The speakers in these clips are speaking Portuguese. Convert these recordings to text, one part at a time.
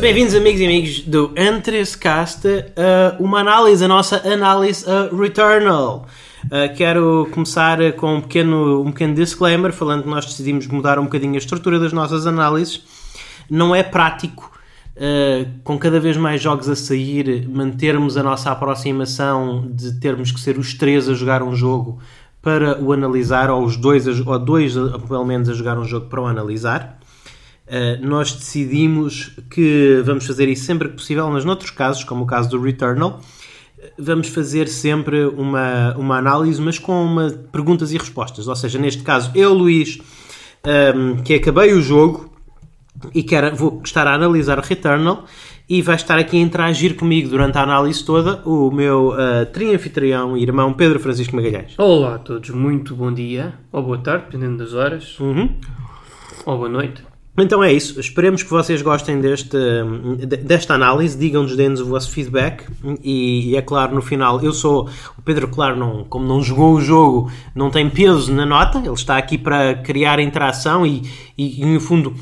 Bem-vindos, amigos e amigos do Entrescast, a uma análise, a nossa análise a Returnal. Uh, quero começar com um pequeno, um pequeno disclaimer, falando que nós decidimos mudar um bocadinho a estrutura das nossas análises. Não é prático, uh, com cada vez mais jogos a sair, mantermos a nossa aproximação de termos que ser os três a jogar um jogo para o analisar, ou os dois, ou dois pelo menos a jogar um jogo para o analisar. Uh, nós decidimos que vamos fazer isso sempre que possível, mas noutros casos, como o caso do Returnal, vamos fazer sempre uma, uma análise, mas com uma, perguntas e respostas. Ou seja, neste caso, eu, Luís, um, ehm, que acabei o jogo e quero, vou estar a analisar o Returnal e vai estar aqui a interagir comigo durante a análise toda o meu uh, trianfitrião e irmão Pedro Francisco Magalhães. Olá a todos, muito bom dia, ou boa tarde, dependendo das horas, uhum. ou boa noite. Então é isso. Esperemos que vocês gostem deste, desta análise. Digam-nos, deem-nos o vosso feedback. E, e, é claro, no final, eu sou. O Pedro, claro, não, como não jogou o jogo, não tem peso na nota. Ele está aqui para criar interação e, e, e no fundo,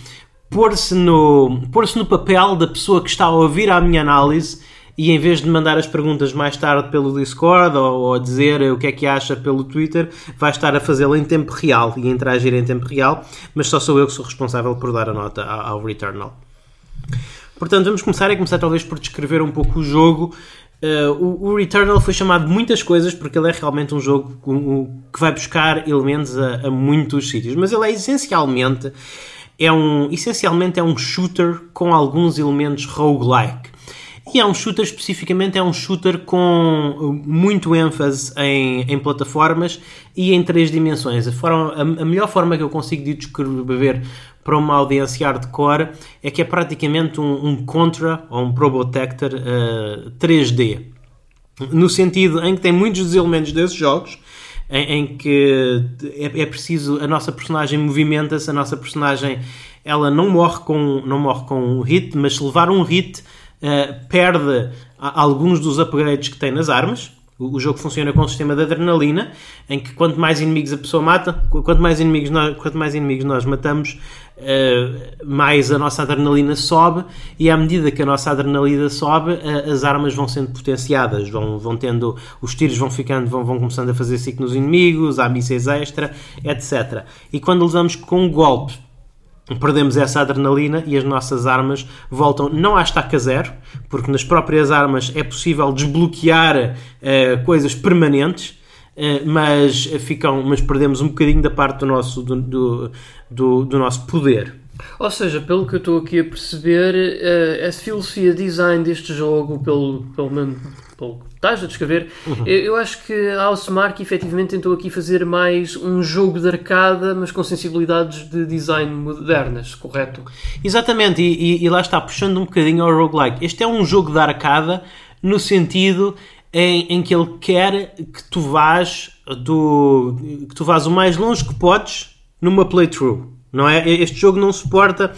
pôr-se no, pôr no papel da pessoa que está a ouvir a minha análise e em vez de mandar as perguntas mais tarde pelo Discord ou, ou dizer o que é que acha pelo Twitter, vai estar a fazê-lo em tempo real e a interagir em tempo real, mas só sou eu que sou responsável por dar a nota ao Returnal. Portanto, vamos começar e começar talvez por descrever um pouco o jogo. Uh, o, o, Returnal foi chamado de muitas coisas porque ele é realmente um jogo que vai buscar elementos a, a muitos sítios, mas ele é essencialmente é um, essencialmente é um shooter com alguns elementos roguelike. E é um shooter especificamente, é um shooter com muito ênfase em, em plataformas e em três dimensões. A, forma, a, a, melhor forma que eu consigo de descrever para uma audiência hardcore é que é praticamente um, um Contra ou um Probotector uh, 3D. No sentido em que tem muitos dos elementos desses jogos, em, em que é, é, preciso, a nossa personagem movimenta-se, a nossa personagem ela não morre com, não morre com um hit, mas se levar um hit uh, perde alguns dos upgrades que tem nas armas. O, jogo funciona com um sistema de adrenalina, em que quanto mais inimigos a pessoa mata, quanto mais inimigos nós, quanto mais inimigos nós matamos, uh, mais a nossa adrenalina sobe, e à medida que a nossa adrenalina sobe, uh, as armas vão sendo potenciadas, vão, vão tendo, os tiros vão ficando, vão, vão começando a fazer ciclo nos inimigos, há mísseis extra, etc. E quando levamos com um golpe perdemos essa adrenalina e as nossas armas voltam não à estaca zero, porque nas próprias armas é possível desbloquear uh, coisas permanentes, uh, mas, ficam, mas perdemos um bocadinho da parte do nosso, do, do, do, do nosso poder. Ou seja, pelo que eu estou aqui a perceber, uh, a filosofia design deste jogo, pelo, pelo menos pelo que estás a descrever, uhum. eu, eu, acho que a Housemark efetivamente tentou aqui fazer mais um jogo de arcada, mas com sensibilidades de design modernas, correto? Exatamente, e, e, e lá está, puxando um bocadinho ao roguelike. Este é um jogo de arcada no sentido em, em, que ele quer que tu vás do que tu vás o mais longe que podes numa playthrough não é? Este jogo não suporta,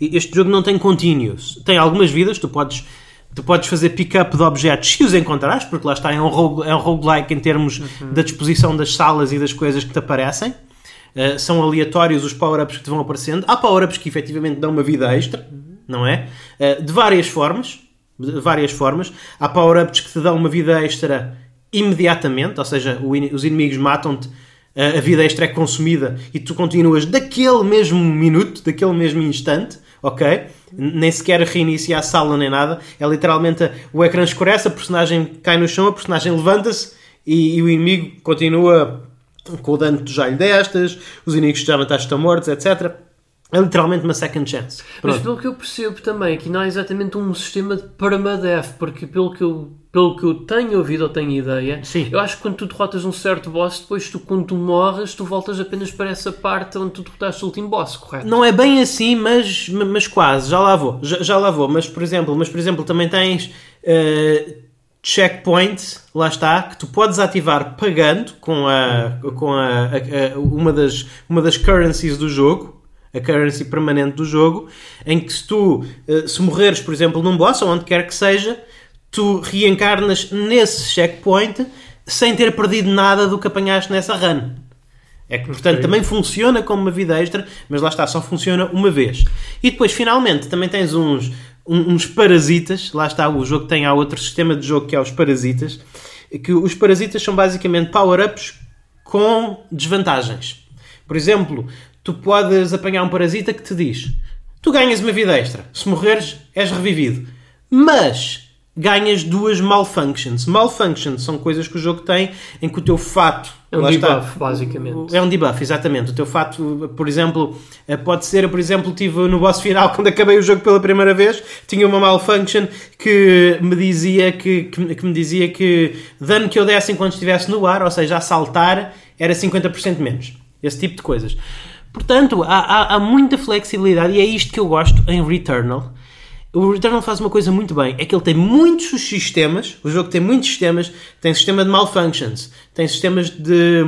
este jogo não tem continuous. Tem algumas vidas, tu podes, tu podes fazer pick-up de objetos se os encontrares, porque lá está, é um, rogue, é um roguelike em termos uhum. da disposição das salas e das coisas que te aparecem. Uh, são aleatórios os power-ups que te vão aparecendo. Há power-ups que efetivamente dão uma vida extra, não é? Uh, de várias formas. De várias formas. Há power-ups que te dão uma vida extra imediatamente, ou seja, os inimigos matam-te a vida extra é consumida e tu continuas daquele mesmo minuto, daquele mesmo instante, ok? Nem sequer reinicia a sala nem nada. É literalmente o ecrã escurece, a personagem cai no chão, a personagem levanta-se e, e, o inimigo continua com o dano que tu já lhe destas, os inimigos que já mataste estão mortos, etc. É literalmente uma second chance. Pronto. Mas pelo que eu percebo também, aqui não é exatamente um sistema de permadeath, porque pelo que eu, pelo que eu tenho ouvido ou tenho ideia, Sim. eu acho que quando tu derrotas um certo boss, depois tu, quando tu morres, tu voltas apenas para essa parte onde tu derrotaste o último boss, correto? Não é bem assim, mas, mas quase, já lá vou, já, já lá vou. Mas por exemplo, mas por exemplo também tens uh, checkpoint, lá está, que tu podes ativar pagando com, a, com a, a, a uma, das, uma das currencies do jogo a currency permanente do jogo, em que se tu, eh, se morreres, por exemplo, num boss ou onde quer que seja, tu reencarnas nesse checkpoint sem ter perdido nada do que apanhaste nessa run. É que, portanto, okay. também funciona como uma vida extra, mas lá está, só funciona uma vez. E depois, finalmente, também tens uns, uns parasitas. Lá está, o jogo tem há outro sistema de jogo que é os parasitas. Que os parasitas são basicamente power-ups com desvantagens. Por exemplo, tu podes apanhar um parasita que te diz: tu ganhas uma vida extra, se morreres, és revivido. Mas ganhas duas malfunctions. Malfunctions são coisas que o jogo tem em que o teu fato. É um lá está, debuff, basicamente. é um debuff, exatamente. O teu fato, por exemplo, eh, pode ser, por exemplo, tive no boss final, quando acabei o jogo pela primeira vez, tinha uma malfunction que me dizia que, que, que me dizia que dano que eu desse enquanto estivesse no ar, ou seja, a saltar, era 50% menos. Esse tipo de coisas. Portanto, há, há, há muita flexibilidade e é isto que eu gosto em Returnal. O Returnal faz uma coisa muito bem, é que ele tem muitos sistemas, o jogo tem muitos sistemas, tem sistema de malfunctions, tem sistemas de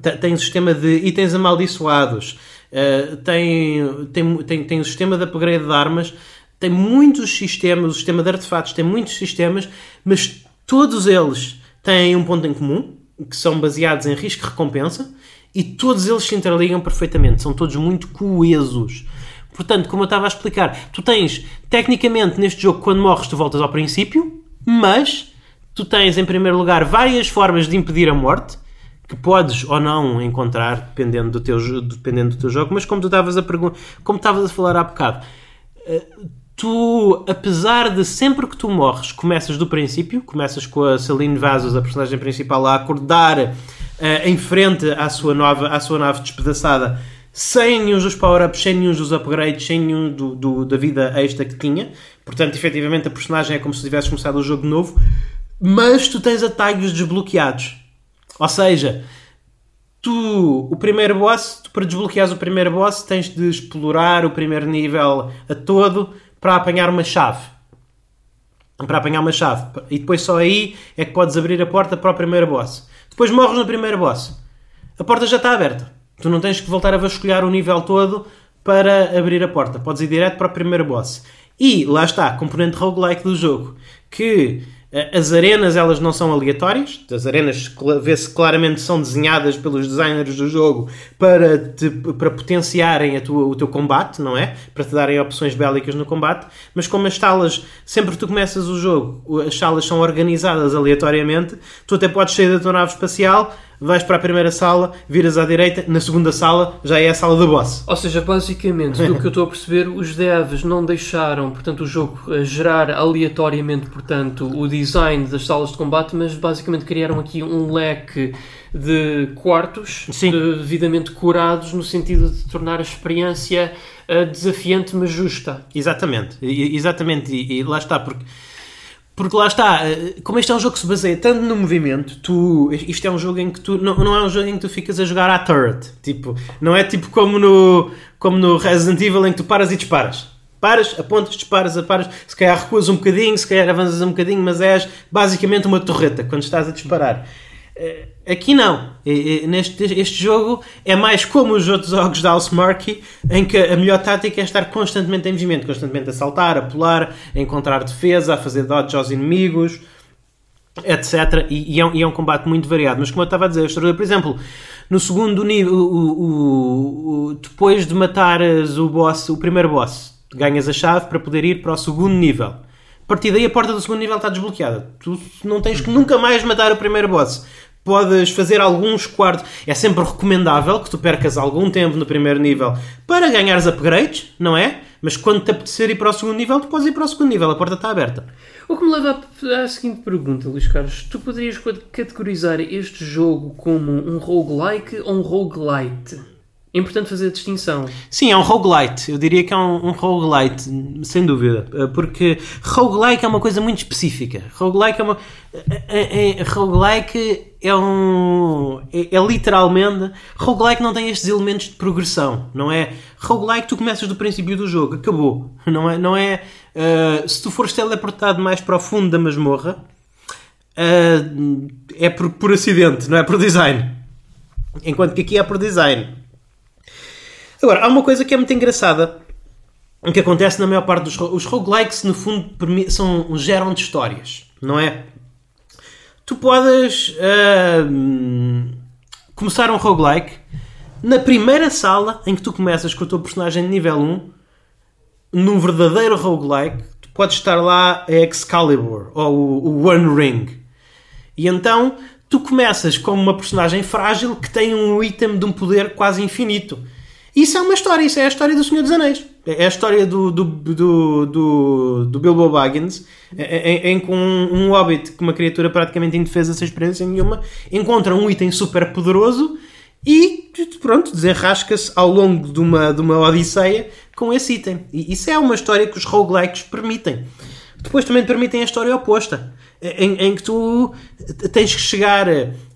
tem- tem sistema de itens amaldiçoados, eh, tem, tem, tem, tem o sistema de upgrade de armas, tem muitos sistemas, o sistema de artefatos tem muitos sistemas, mas todos eles têm um ponto em comum, que são baseados em risco e todos eles se interligam perfeitamente, são todos muito coesos. Portanto, como eu estava a explicar, tu tens, tecnicamente, neste jogo, quando morres, tu voltas ao princípio, mas tu tens, em primeiro lugar, várias formas de impedir a morte, que podes ou não encontrar, dependendo do teu, dependendo do teu jogo, mas como tu estavas a como estavas a falar há bocado, eh, tu, apesar de sempre que tu morres, começas do princípio, começas com a Celine Vazos, a personagem principal, a acordar eh, em frente à sua, nova, à sua nave despedaçada, sem nenhum dos power-ups, sem nenhum dos upgrades, sem nenhum do, do- da vida extra que tinha. Portanto, efetivamente, a personagem é como se tivesse começado o jogo novo, mas tu tens atalhos desbloqueados. Ou seja, tu, o primeiro boss, tu para desbloqueares o primeiro boss, tens de explorar o primeiro nível a todo para apanhar uma chave. Para apanhar uma chave. E depois só aí é que podes abrir a porta para o primeiro boss. Depois morres no primeiro boss. A porta já está aberta. Tu não tens que voltar a vasculhar o nível todo para abrir a porta. Podes ir direto para o primeiro boss. E lá está, componente roguelike do jogo. Que as arenas elas não são aleatórias. As arenas vê-se claramente são desenhadas pelos designers do jogo para, te- para potenciarem tua- o teu combate, não é? Para te darem opções bélicas no combate. Mas como as salas, sempre que tu começas o jogo, as salas são organizadas aleatoriamente, tu até podes sair da tua nave espacial, vais para a primeira sala, viras à direita, na segunda sala já é a sala do boss. Ou seja, basicamente, do que eu estou a perceber, os devs não deixaram, portanto, o jogo a gerar aleatoriamente, portanto, o design das salas de combate, mas basicamente criaram aqui um leque de quartos Sim. eh, devidamente curados no sentido de tornar a experiência eh, desafiante, mas justa. Exatamente, exatamente, e, e lá está, porque, porque lá está, eh, como este é um jogo que se baseia tanto no movimento, tu, isto é um jogo em que tu, não, não é um jogo em que tu ficas a jogar à turret, tipo, não é tipo como no, como no Resident Evil em que tu paras e disparas. Paras, apontas, disparas, paras, se calhar recuas um bocadinho, se calhar avanças um bocadinho, mas és basicamente uma torreta quando estás a disparar. Eh, Aqui não. Eh, eh, Neste, este jogo é mais como os outros jogos da Housemarque, em que a melhor tática é estar constantemente em movimento, constantemente a saltar, a pular, a encontrar defesa, a fazer dodge aos inimigos, etc. E, e é um, e é um combate muito variado. Mas como eu estava a dizer, por exemplo, no segundo nível, o- o- o- depois de matares o boss, o primeiro boss, ganhas a chave para poder ir para o segundo nível. Partir daí a porta do segundo nível está desbloqueada. Tu não tens que nunca mais matar o primeiro boss. Podes fazer alguns quartos. É sempre recomendável que tu percas algum tempo no primeiro nível para ganhares upgrades, não é? Mas quando te apetecer ir para o segundo nível, tu podes ir para o segundo nível, a porta está aberta. O que me leva à seguinte pergunta, Luís Carlos. Tu poderias categorizar este jogo como um roguelike ou um roguelite? É importante fazer a distinção. Sim, é um roguelite. Eu diria que é um, um roguelite, sem dúvida. Eh, Porque roguelike é uma coisa muito específica. Roguelike é uma. É, é- roguelike é um. É, é literalmente. Roguelike não tem estes elementos de progressão, não é? Roguelike tu começas do princípio do jogo, acabou. Não é. Não é eh, se tu fores teleportado mais para o fundo da masmorra, eh, é por, por acidente, não é por design. Enquanto que aqui é por design. Agora, há uma coisa que é muito engraçada que acontece na maior parte dos os roguelikes, no fundo, são, geram de histórias, não é? Tu podes ahm, começar um roguelike na primeira sala em que tu começas com o teu personagem de nível 1 num verdadeiro roguelike, tu podes estar lá a Excalibur ou o One Ring. E então tu começas como uma personagem frágil que tem um item de um poder quase infinito. Isso é uma história, isso é a história do Senhor dos Anéis. É a história do, do, do, do, do Bilbo Baggins, em, que um, um hobbit, uma criatura praticamente indefesa, sem experiência nenhuma, encontra um item super poderoso e, pronto, desenrasca-se ao longo de uma, de uma odisseia com esse item. E isso é uma história que os roguelikes permitem. Depois também permitem a história oposta, em, em que tu tens que chegar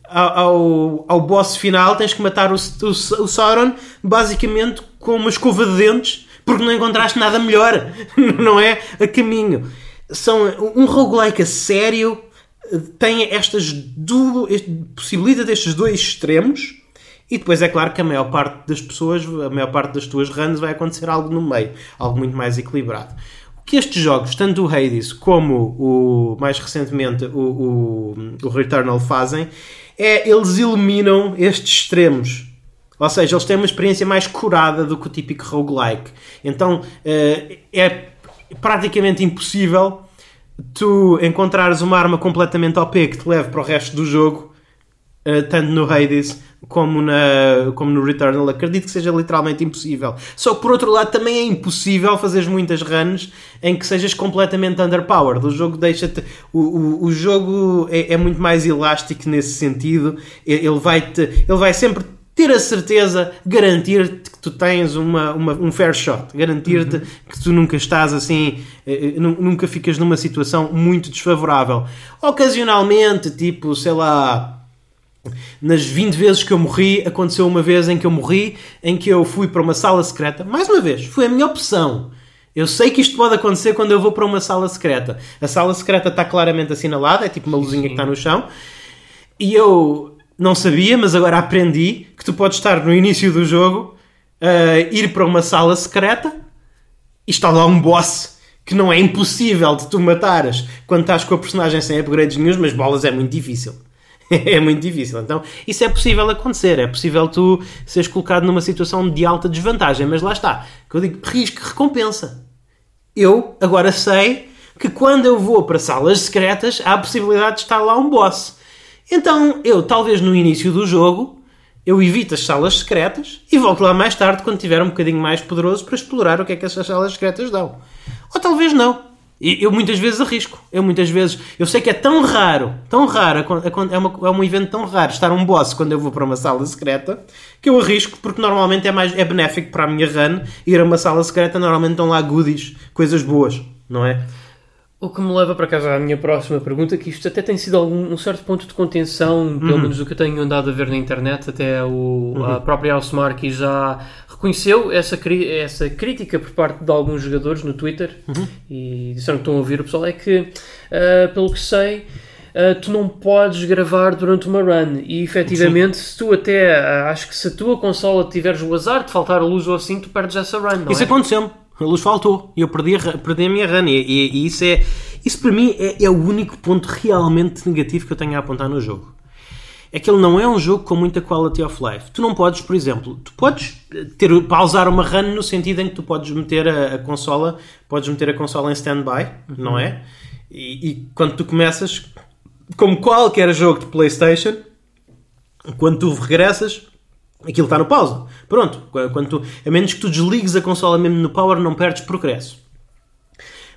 ao, ao boss final, tens que matar o, o, o Sauron basicamente com uma escova de dentes porque não encontraste nada melhor, não é? A caminho. São, um roguelike a sério tem estas duas, possibilita destes dois extremos e depois é claro que a maior parte das pessoas, a maior parte das tuas runs vai acontecer algo no meio, algo muito mais equilibrado. O que estes jogos, tanto o Hades como o mais recentemente o, o, o Returnal fazem é eles eliminam estes extremos. Ou seja, eles têm uma experiência mais curada do que o típico roguelike. Então eh, é praticamente impossível tu encontrares uma arma completamente OP que te leve para o resto do jogo, eh, tanto no Hades como, na, como no Returnal. Acredito que seja literalmente impossível. Só que por outro lado também é impossível fazeres muitas runs em que sejas completamente underpowered. O jogo deixa-te. O, o, o jogo é, é, muito mais elástico nesse sentido. Ele vai, -te, ele vai sempre ter a certeza, garantir-te que tu tens uma, uma um fair shot, garantir-te uhum. que tu nunca estás assim, eh, eh, nunca ficas numa situação muito desfavorável. Ocasionalmente, tipo, sei lá, nas 20 vezes que eu morri, aconteceu uma vez em que eu morri, em que eu fui para uma sala secreta. Mais uma vez, foi a minha opção. Eu sei que isto pode acontecer quando eu vou para uma sala secreta. A sala secreta está claramente assinalada, é tipo uma luzinha Sim. que está no chão. E eu não sabia, mas agora aprendi que tu podes estar no início do jogo, uh, ir para uma sala secreta e está lá um boss que não é impossível de tu matares quando estás com a personagem sem upgrades nenhum, mas bolas é muito difícil. é muito difícil. Então, isso é possível acontecer. É possível tu seres colocado numa situação de alta desvantagem. Mas lá está. Que eu digo, risco recompensa. Eu agora sei que quando eu vou para salas secretas há a possibilidade de estar lá um boss. Então, eu, talvez no início do jogo, eu evito as salas secretas e volto lá mais tarde quando tiver um bocadinho mais poderoso para explorar o que é que essas salas secretas dão. Ou talvez não. Eu muitas vezes arrisco. Eu muitas vezes. Eu sei que é tão raro, tão raro, é, uma, é um evento tão raro estar um boss quando eu vou para uma sala secreta que eu arrisco porque normalmente é mais é benéfico para a minha run ir a uma sala secreta. Normalmente estão lá goodies, coisas boas, não é? O que me leva para casa à minha próxima pergunta, que isto até tem sido algum, um certo ponto de contenção, pelo uhum. menos o que eu tenho andado a ver na internet, até o, uhum. a própria Housemark já reconheceu essa, essa crítica por parte de alguns jogadores no Twitter uhum. e disseram que estão a ouvir o pessoal, é que, uh, pelo que sei, uh, tu não podes gravar durante uma run e efetivamente Sim. se tu até, uh, acho que se a tua consola tiveres o azar de faltar a luz ou assim, tu perdes essa run, Isso é? aconteceu-me a luz faltou e eu perdi a, perdi a minha run. E, e, e, isso é isso para mim é, é, o único ponto realmente negativo que eu tenho a apontar no jogo. É que ele não é um jogo com muita quality of life. Tu não podes, por exemplo, tu podes ter, pausar uma run no sentido em que tu podes meter a, a consola, podes meter a consola em standby, uhum. não é? E, e quando tu começas, como qualquer jogo de PlayStation, quando tu regressas, aquilo está no pausa. Pronto, quando tu, a menos que tu desligues a consola mesmo no power, não perdes progresso.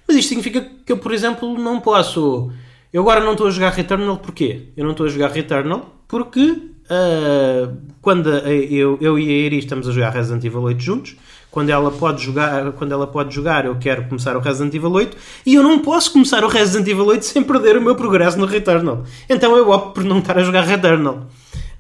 Mas isto significa que eu, por exemplo, não posso. Eu agora não estou a jogar Returnal porquê? Eu não estou a jogar Returnal porque uh, quando eu, eu e a Eri estamos a jogar Resident Evil 8 juntos, quando ela pode jogar, quando ela pode jogar, eu quero começar o Resident Evil 8 e eu não posso começar o Resident Evil 8 sem perder o meu progresso no Returnal. Então eu opto por não estar a jogar Returnal.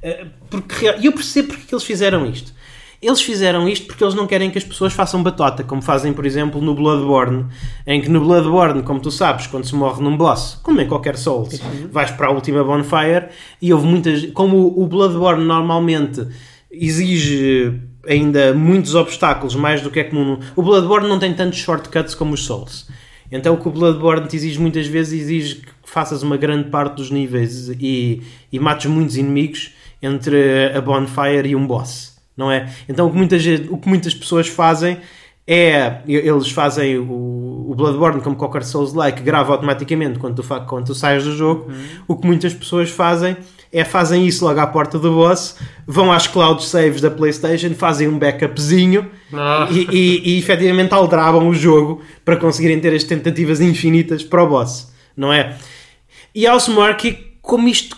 Eh, porque eu percebo porque eles fizeram isto. Eles fizeram isto porque eles não querem que as pessoas façam batota, como fazem, por exemplo, no Bloodborne, em que no Bloodborne, como tu sabes, quando se morre num boss, como em qualquer Souls, vais para a última bonfire e houve muitas. Como o Bloodborne normalmente exige ainda muitos obstáculos, mais do que é comum. O Bloodborne não tem tantos shortcuts como os Souls. Então o que o Bloodborne te exige muitas vezes exige que faças uma grande parte dos níveis e, e mates muitos inimigos entre a bonfire e um boss, não é? Então o que muitas, o que muitas pessoas fazem é eles fazem o, o Bloodborne como qualquer Souls-like, grava automaticamente quando tu, quando tu sais do jogo. Uhum. O que muitas pessoas fazem é fazem isso logo à porta do boss, vão às cloud saves da PlayStation, fazem um backupzinho ah. e, e, e efetivamente aldrabam o jogo para conseguirem ter as tentativas infinitas para o boss, não é? E Housemarque, como isto,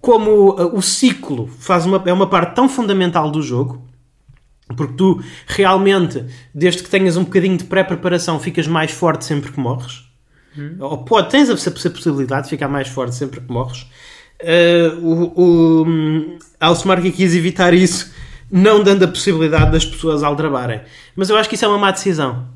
como uh, o ciclo faz uma, é uma parte tão fundamental do jogo, porque tu realmente, desde que tenhas um bocadinho de pré-preparação, ficas mais forte sempre que morres. Hum. Ou pode, tens a, a possibilidade de ficar mais forte sempre que morres. Uh, o, o um, quis evitar isso, não dando a possibilidade das pessoas aldrabarem. Mas eu acho que isso é uma má decisão.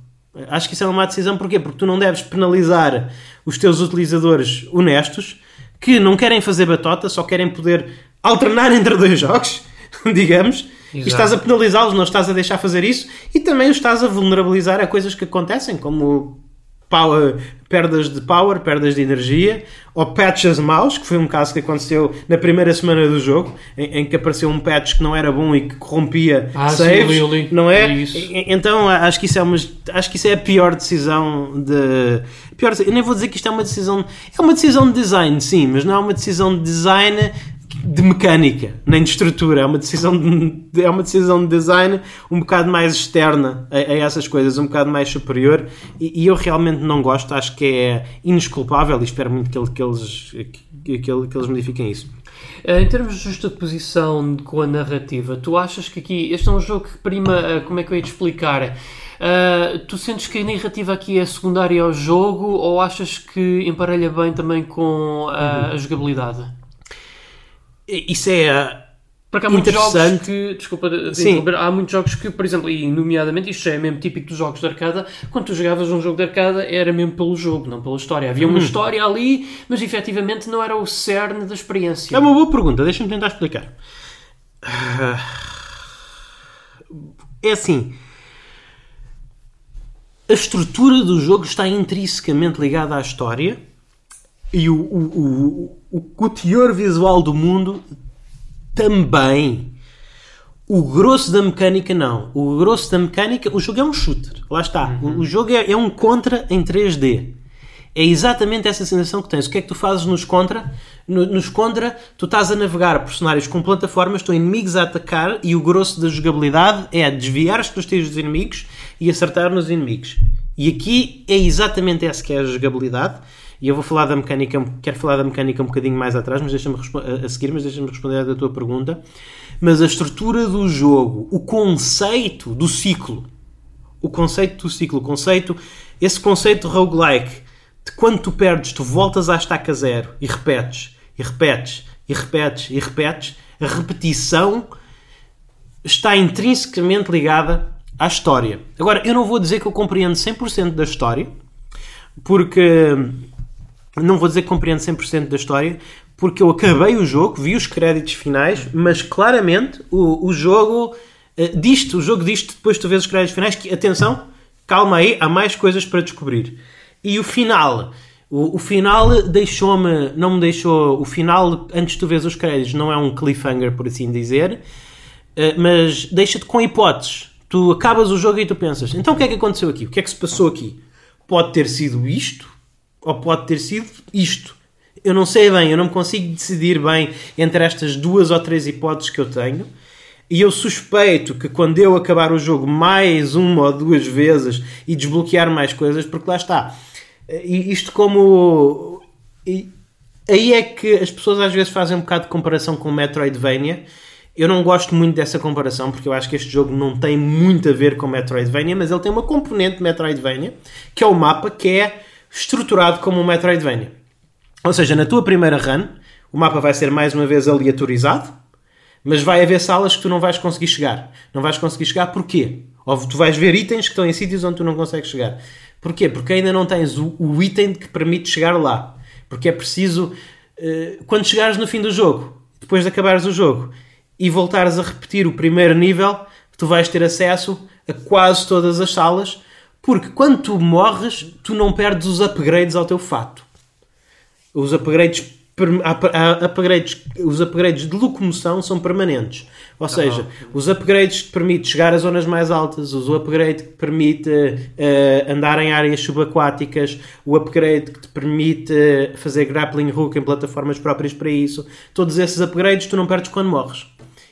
Acho que isso é uma má decisão porquê? Porque tu não deves penalizar os teus utilizadores honestos que não querem fazer batota, só querem poder alternar entre dois jogos, digamos, Exato. e estás a penalizá-los, não estás a deixar fazer isso, e também os estás a vulnerabilizar a coisas que acontecem, como power, perdas de power, perdas de energia, ou patches maus, que foi um caso que aconteceu na primeira semana do jogo, em, em que apareceu um patch que não era bom e que corrompia ah, saves, sim, não é? Então acho que isso é uma, acho que isso é a pior decisão de pior, eu nem vou dizer que isto é uma decisão, é uma decisão de design, sim, mas não é uma decisão de design de mecânica, nem de estrutura. É uma decisão de, é uma decisão de design um bocado mais externa a, a essas coisas, um bocado mais superior. E, e, eu realmente não gosto, acho que é inesculpável e espero muito que, que eles, que, que, eles modifiquem isso. Eh, em termos de justa-posição com a narrativa, tu achas que aqui este é um jogo que prima, eh, como é que eu ia te explicar? Uh, tu sentes que a narrativa aqui é secundária ao jogo ou achas que emparelha bem também com uhum. a jogabilidade? Isso é. Porque há muitos jogos que, desculpa de há muitos jogos que, por exemplo, e nomeadamente isto é mesmo típico dos jogos de arcada, quando tu jogavas um jogo de arcada era mesmo pelo jogo, não pela história. Havia uma hum. história ali, mas efetivamente não era o cerne da experiência. É uma boa pergunta, deixa-me tentar explicar. É assim, a estrutura do jogo está intrinsecamente ligada à história e o, o, o, o, teor visual do mundo também. O grosso da mecânica não. O grosso da mecânica, o jogo é um shooter. Lá está. Uhum. O, o, jogo é, é, um contra em 3D. É exatamente essa sensação que tens. O que é que tu fazes nos contra? No, nos contra, tu estás a navegar por cenários com plataformas, estão inimigos a atacar e o grosso da jogabilidade é desviar-te dos tiros dos inimigos e acertar nos inimigos. E aqui é exatamente essa que é a jogabilidade. E eu vou falar da mecânica, quero falar da mecânica um bocadinho mais atrás, mas deixa-me a seguir, mas deixa-me responder à tua pergunta. Mas a estrutura do jogo, o conceito do ciclo, o conceito do ciclo, o conceito, esse conceito roguelike, de quando tu perdes, tu voltas à estaca zero e repetes, e repetes, e repetes, e repetes, a repetição está intrinsecamente ligada à história. Agora, eu não vou dizer que eu compreendo 100% da história, porque não vou dizer que compreendo 100% da história, porque eu acabei o jogo, vi os créditos finais, mas claramente o, o jogo uh, disto, o jogo disto, depois tu vês os créditos finais, que atenção, calma aí, há mais coisas para descobrir. E o final, o, o final deixou-me, não me deixou, o final, antes tu vês os créditos, não é um cliffhanger, por assim dizer, uh, mas deixa-te com hipóteses. Tu acabas o jogo e tu pensas, então o que é que aconteceu aqui? O que é que se passou aqui? Pode ter sido isto, ou pode ter sido isto. Eu não sei bem, eu não consigo decidir bem entre estas duas ou três hipóteses que eu tenho. E eu suspeito que quando eu acabar o jogo mais uma ou duas vezes e desbloquear mais coisas, porque lá está. Isto como. Aí é que as pessoas às vezes fazem um bocado de comparação com Metroidvania. Eu não gosto muito dessa comparação porque eu acho que este jogo não tem muito a ver com Metroidvania, mas ele tem uma componente Metroidvania, que é o mapa, que é estruturado como um Metroidvania. Ou seja, na tua primeira run, o mapa vai ser mais uma vez aleatorizado, mas vai haver salas que tu não vais conseguir chegar. Não vais conseguir chegar porquê? Ou tu vais ver itens que estão em sítios onde tu não consegues chegar. Porquê? Porque ainda não tens o, o item que permite chegar lá. Porque é preciso, uh, quando chegares no fim do jogo, depois de acabares o jogo, e voltares a repetir o primeiro nível, tu vais ter acesso a quase todas as salas porque quando tu morres, tu não perdes os upgrades ao teu fato. Os upgrades upgrades, os upgrades de locomoção são permanentes. Ou seja, os upgrades que permitem chegar a zonas mais altas, o upgrade que permite uh, andar em áreas subaquáticas, o upgrade que te permite fazer grappling hook em plataformas próprias para isso, todos esses upgrades tu não perdes quando morres.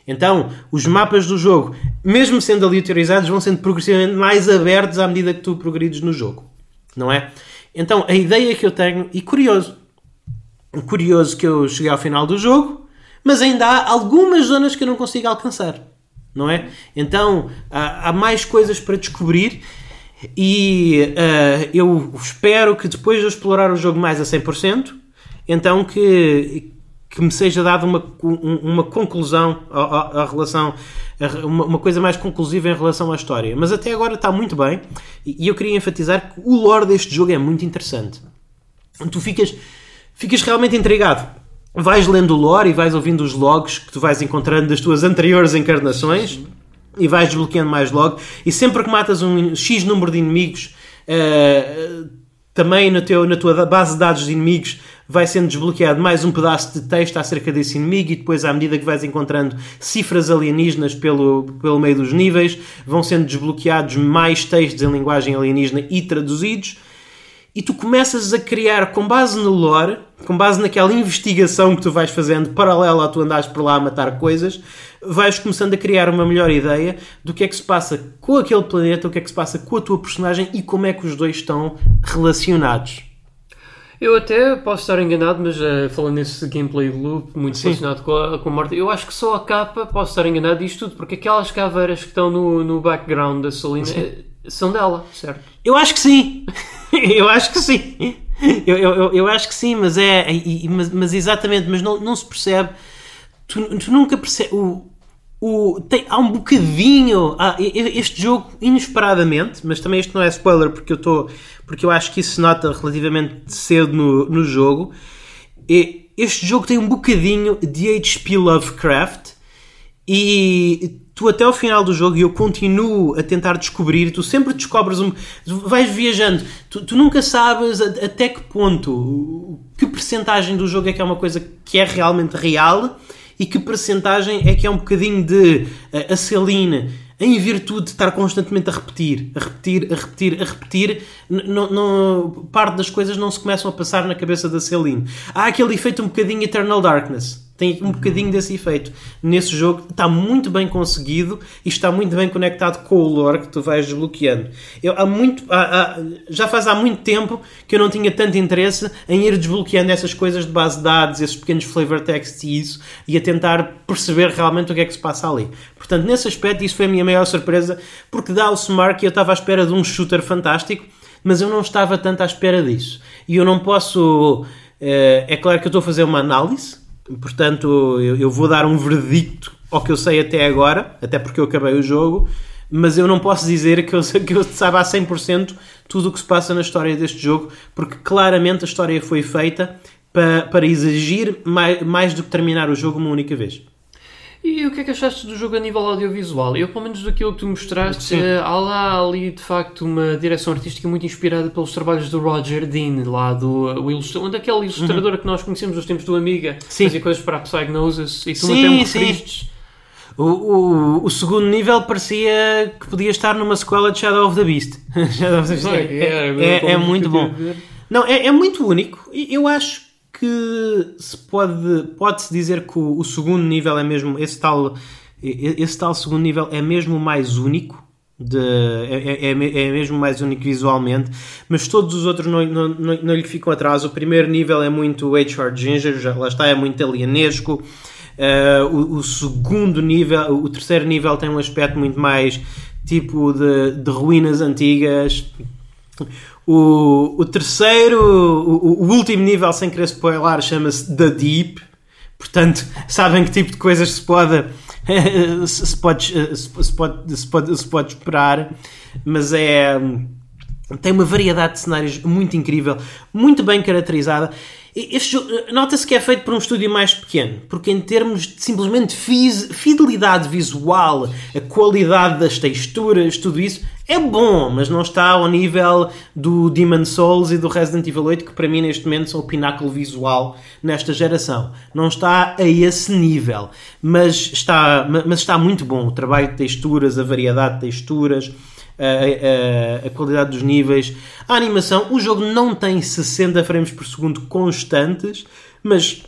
Então, os mapas do jogo, mesmo sendo aleatorizados, vão sendo progressivamente mais abertos à medida que tu progrides no jogo. Não é? Então, a ideia que eu tenho, e curioso, curioso que eu cheguei ao final do jogo, mas ainda há algumas zonas que eu não consigo alcançar, não é? Então há, há mais coisas para descobrir e uh, eu espero que depois de eu explorar o jogo mais a 100%, então que, que me seja dada uma, uma conclusão à, relação, uma, uma, coisa mais conclusiva em relação à história. Mas até agora está muito bem e eu queria enfatizar que o lore deste jogo é muito interessante. Tu ficas ficas realmente intrigado. Vais lendo o lore e vais ouvindo os logs que tu vais encontrando das tuas anteriores encarnações e vais desbloqueando mais log. E sempre que matas um X número de inimigos, uh, também no teu, na tua base de dados de inimigos vai sendo desbloqueado mais um pedaço de texto acerca desse inimigo e depois à medida que vais encontrando cifras alienígenas pelo, pelo meio dos níveis vão sendo desbloqueados mais textos em linguagem alienígena e traduzidos e tu começas a criar, com base no lore, com base naquela investigação que tu vais fazendo, paralela a tu andares por lá a matar coisas, vais começando a criar uma melhor ideia do que é que se passa com aquele planeta, o que é que se passa com a tua personagem e como é que os dois estão relacionados. Eu até posso estar enganado, mas uh, falando nesse gameplay loop muito Sim. relacionado com a, com a morte, eu acho que só a capa posso estar enganado disto tudo, porque aquelas caveiras que estão no, no background da Selina eh, são dela, certo? Eu acho que sim! eu acho que sim. Eu, eu, eu acho que sim, mas é. Mas, mas exatamente, mas não, não se percebe. Tu, tu nunca percebes. O, o, tem, há um bocadinho. Este jogo, inesperadamente, mas também isto não é spoiler porque eu estou. Porque eu acho que isso se nota relativamente cedo no, no jogo. Este jogo tem um bocadinho de HP Lovecraft e tu até o final do jogo, e eu continuo a tentar descobrir, tu sempre descobres um. vais viajando, tu, tu nunca sabes a, até que ponto, que percentagem do jogo é que é uma coisa que é realmente real e que percentagem é que é um bocadinho de a, a Celine em virtude de estar constantemente a repetir, a repetir, a repetir, a repetir, parte das coisas não se começam a passar na cabeça da Celine. Há aquele efeito um bocadinho Eternal Darkness tem um bocadinho desse efeito. Nesse jogo está muito bem conseguido e está muito bem conectado com o lore que tu vais desbloqueando. Eu, há muito, há, há, já faz há muito tempo que eu não tinha tanto interesse em ir desbloqueando essas coisas de base de dados, esses pequenos flavor texts e isso, e a tentar perceber realmente o que é que se passa ali. Portanto, nesse aspecto, isso foi a minha maior surpresa, porque dá o Smart que eu estava à espera de um shooter fantástico, mas eu não estava tanto à espera disso. E eu não posso. Eh, é claro que eu estou a fazer uma análise Portanto, eu, eu, vou dar um verdicto ao que eu sei até agora, até porque eu acabei o jogo, mas eu não posso dizer que eu, que eu saiba a 100% tudo o que se passa na história deste jogo, porque claramente a história foi feita para, para exigir mais, mais do que terminar o jogo uma única vez. E o que é que achaste do jogo a nível audiovisual? Eu, pelo menos daquilo que tu mostraste, uh, há lá ali de facto uma direção artística muito inspirada pelos trabalhos do Roger Dean, lá do uh, ilustrador, daquele ilustrador uhum. que nós conhecemos dos tempos do Amiga, sim. fazia coisas para a Psygnosis e tu sim, até me referistes. O, o, o, segundo nível parecia que podia estar numa sequela de Shadow of the Beast. Shadow of the Beast. É, é, é, é muito bom. Não, é, é muito único. Eu acho que se pode, pode-se dizer que o, o, segundo nível é mesmo, esse tal, esse tal segundo nível é mesmo mais único, de, é, é, é, mesmo mais único visualmente, mas todos os outros não, não, não, não lhe ficam atrás. O primeiro nível é muito H.R. Ginger, já, lá está, é muito alienesco. Uh, o, o, segundo nível, o terceiro nível tem um aspecto muito mais tipo de, de ruínas antigas. O, o terceiro, o, o, último nível, sem querer spoiler, chama-se The Deep. Portanto, sabem que tipo de coisas se pode, se pode, se pode, se pode, se pode esperar. Mas é, Tem uma variedade de cenários muito incrível, muito bem caracterizada. Este nota-se que é feito por um estúdio mais pequeno, porque em termos de simplesmente fidelidade visual, a qualidade das texturas, tudo isso, é bom, mas não está ao nível do Demon Souls e do Resident Evil 8, que para mim neste momento são o pináculo visual nesta geração. Não está a esse nível, mas está, mas está muito bom. O trabalho de texturas, a variedade de texturas, a, a, a, qualidade dos níveis, a animação. O jogo não tem 60 frames por segundo constantes, mas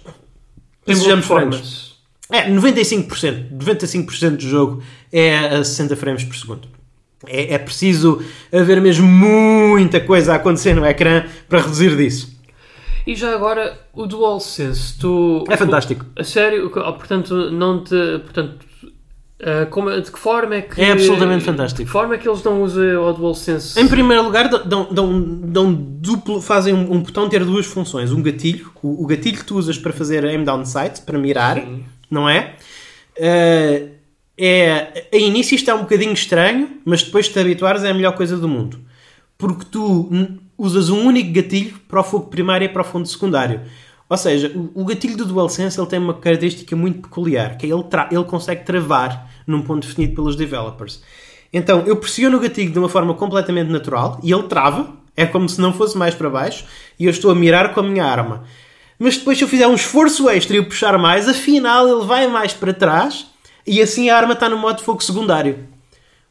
sejamos francos. É, 95%, 95% do jogo é a 60 frames por segundo. É, é preciso haver mesmo muita coisa a acontecer no ecrã para reduzir disso. E já agora, o DualSense, tu... É fantástico. A sério, portanto, não te... Portanto, Uh, como, de que forma é que. É absolutamente fantástico. De que forma é que eles dão uso ao DualSense? Em primeiro lugar, dão, dão, dão duplo, fazem um, um, botão ter duas funções. Um gatilho, o, o, gatilho que tu usas para fazer aim down sight, para mirar, Sim. não é? Uh, é? A início isto é um bocadinho estranho, mas depois de te habituares é a melhor coisa do mundo. Porque tu usas um único gatilho para o fogo primário e para o fundo secundário. Ou seja, o, gatilho do DualSense ele tem uma característica muito peculiar, que é ele, ele consegue travar num ponto definido pelos developers. Então, eu pressiono o gatilho de uma forma completamente natural e ele trava, é como se não fosse mais para baixo, e eu estou a mirar com a minha arma. Mas depois, se eu fizer um esforço extra e o puxar mais, afinal ele vai mais para trás e assim a arma está no modo fogo secundário.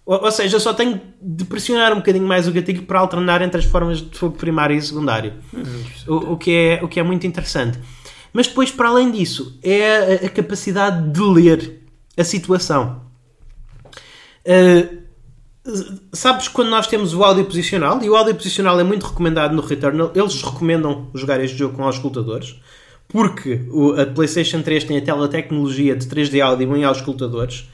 Ou, ou, seja, eu só tenho de pressionar um bocadinho mais o gatilho para alternar entre as formas de fogo primário e secundário. O, o, que é, o que é muito interessante. Mas depois, para além disso, é a, a capacidade de ler a situação. Uh, sabes quando nós temos o áudio posicional, e o áudio posicional é muito recomendado no Returnal, eles recomendam jogar este jogo com auscultadores, porque o, a PlayStation 3 tem a tela tecnologia de 3D áudio em auscultadores.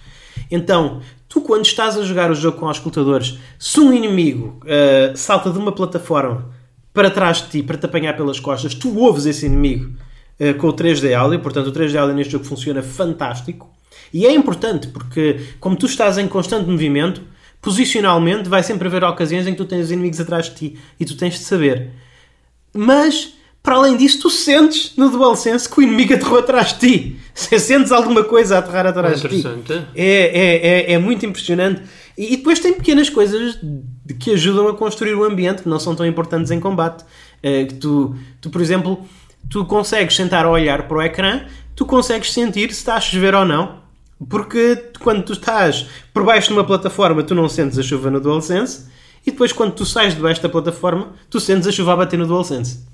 Então, Tu, quando estás a jogar o jogo com os escutadores, se um inimigo uh, salta de uma plataforma para trás de ti, para te apanhar pelas costas, tu ouves esse inimigo uh, com o 3D áudio. Portanto, o 3D áudio neste jogo funciona fantástico. E é importante porque, como tu estás em constante movimento, posicionalmente vai sempre haver ocasiões em que tu tens inimigos atrás de ti e tu tens de saber. Mas para além disso, tu sentes no DualSense que o inimigo aterrou atrás de ti. Se sentes alguma coisa a aterrar atrás de ti. É, é, é, é muito impressionante. E, e, depois tem pequenas coisas que ajudam a construir o ambiente que não são tão importantes em combate. É, que tu, tu, por exemplo, tu consegues sentar a olhar para o ecrã, tu consegues sentir se está a chover ou não. Porque quando tu estás por baixo de uma plataforma, tu não sentes a chuva no DualSense. E depois, quando tu sais debaixo da plataforma, tu sentes a chuva a bater no DualSense.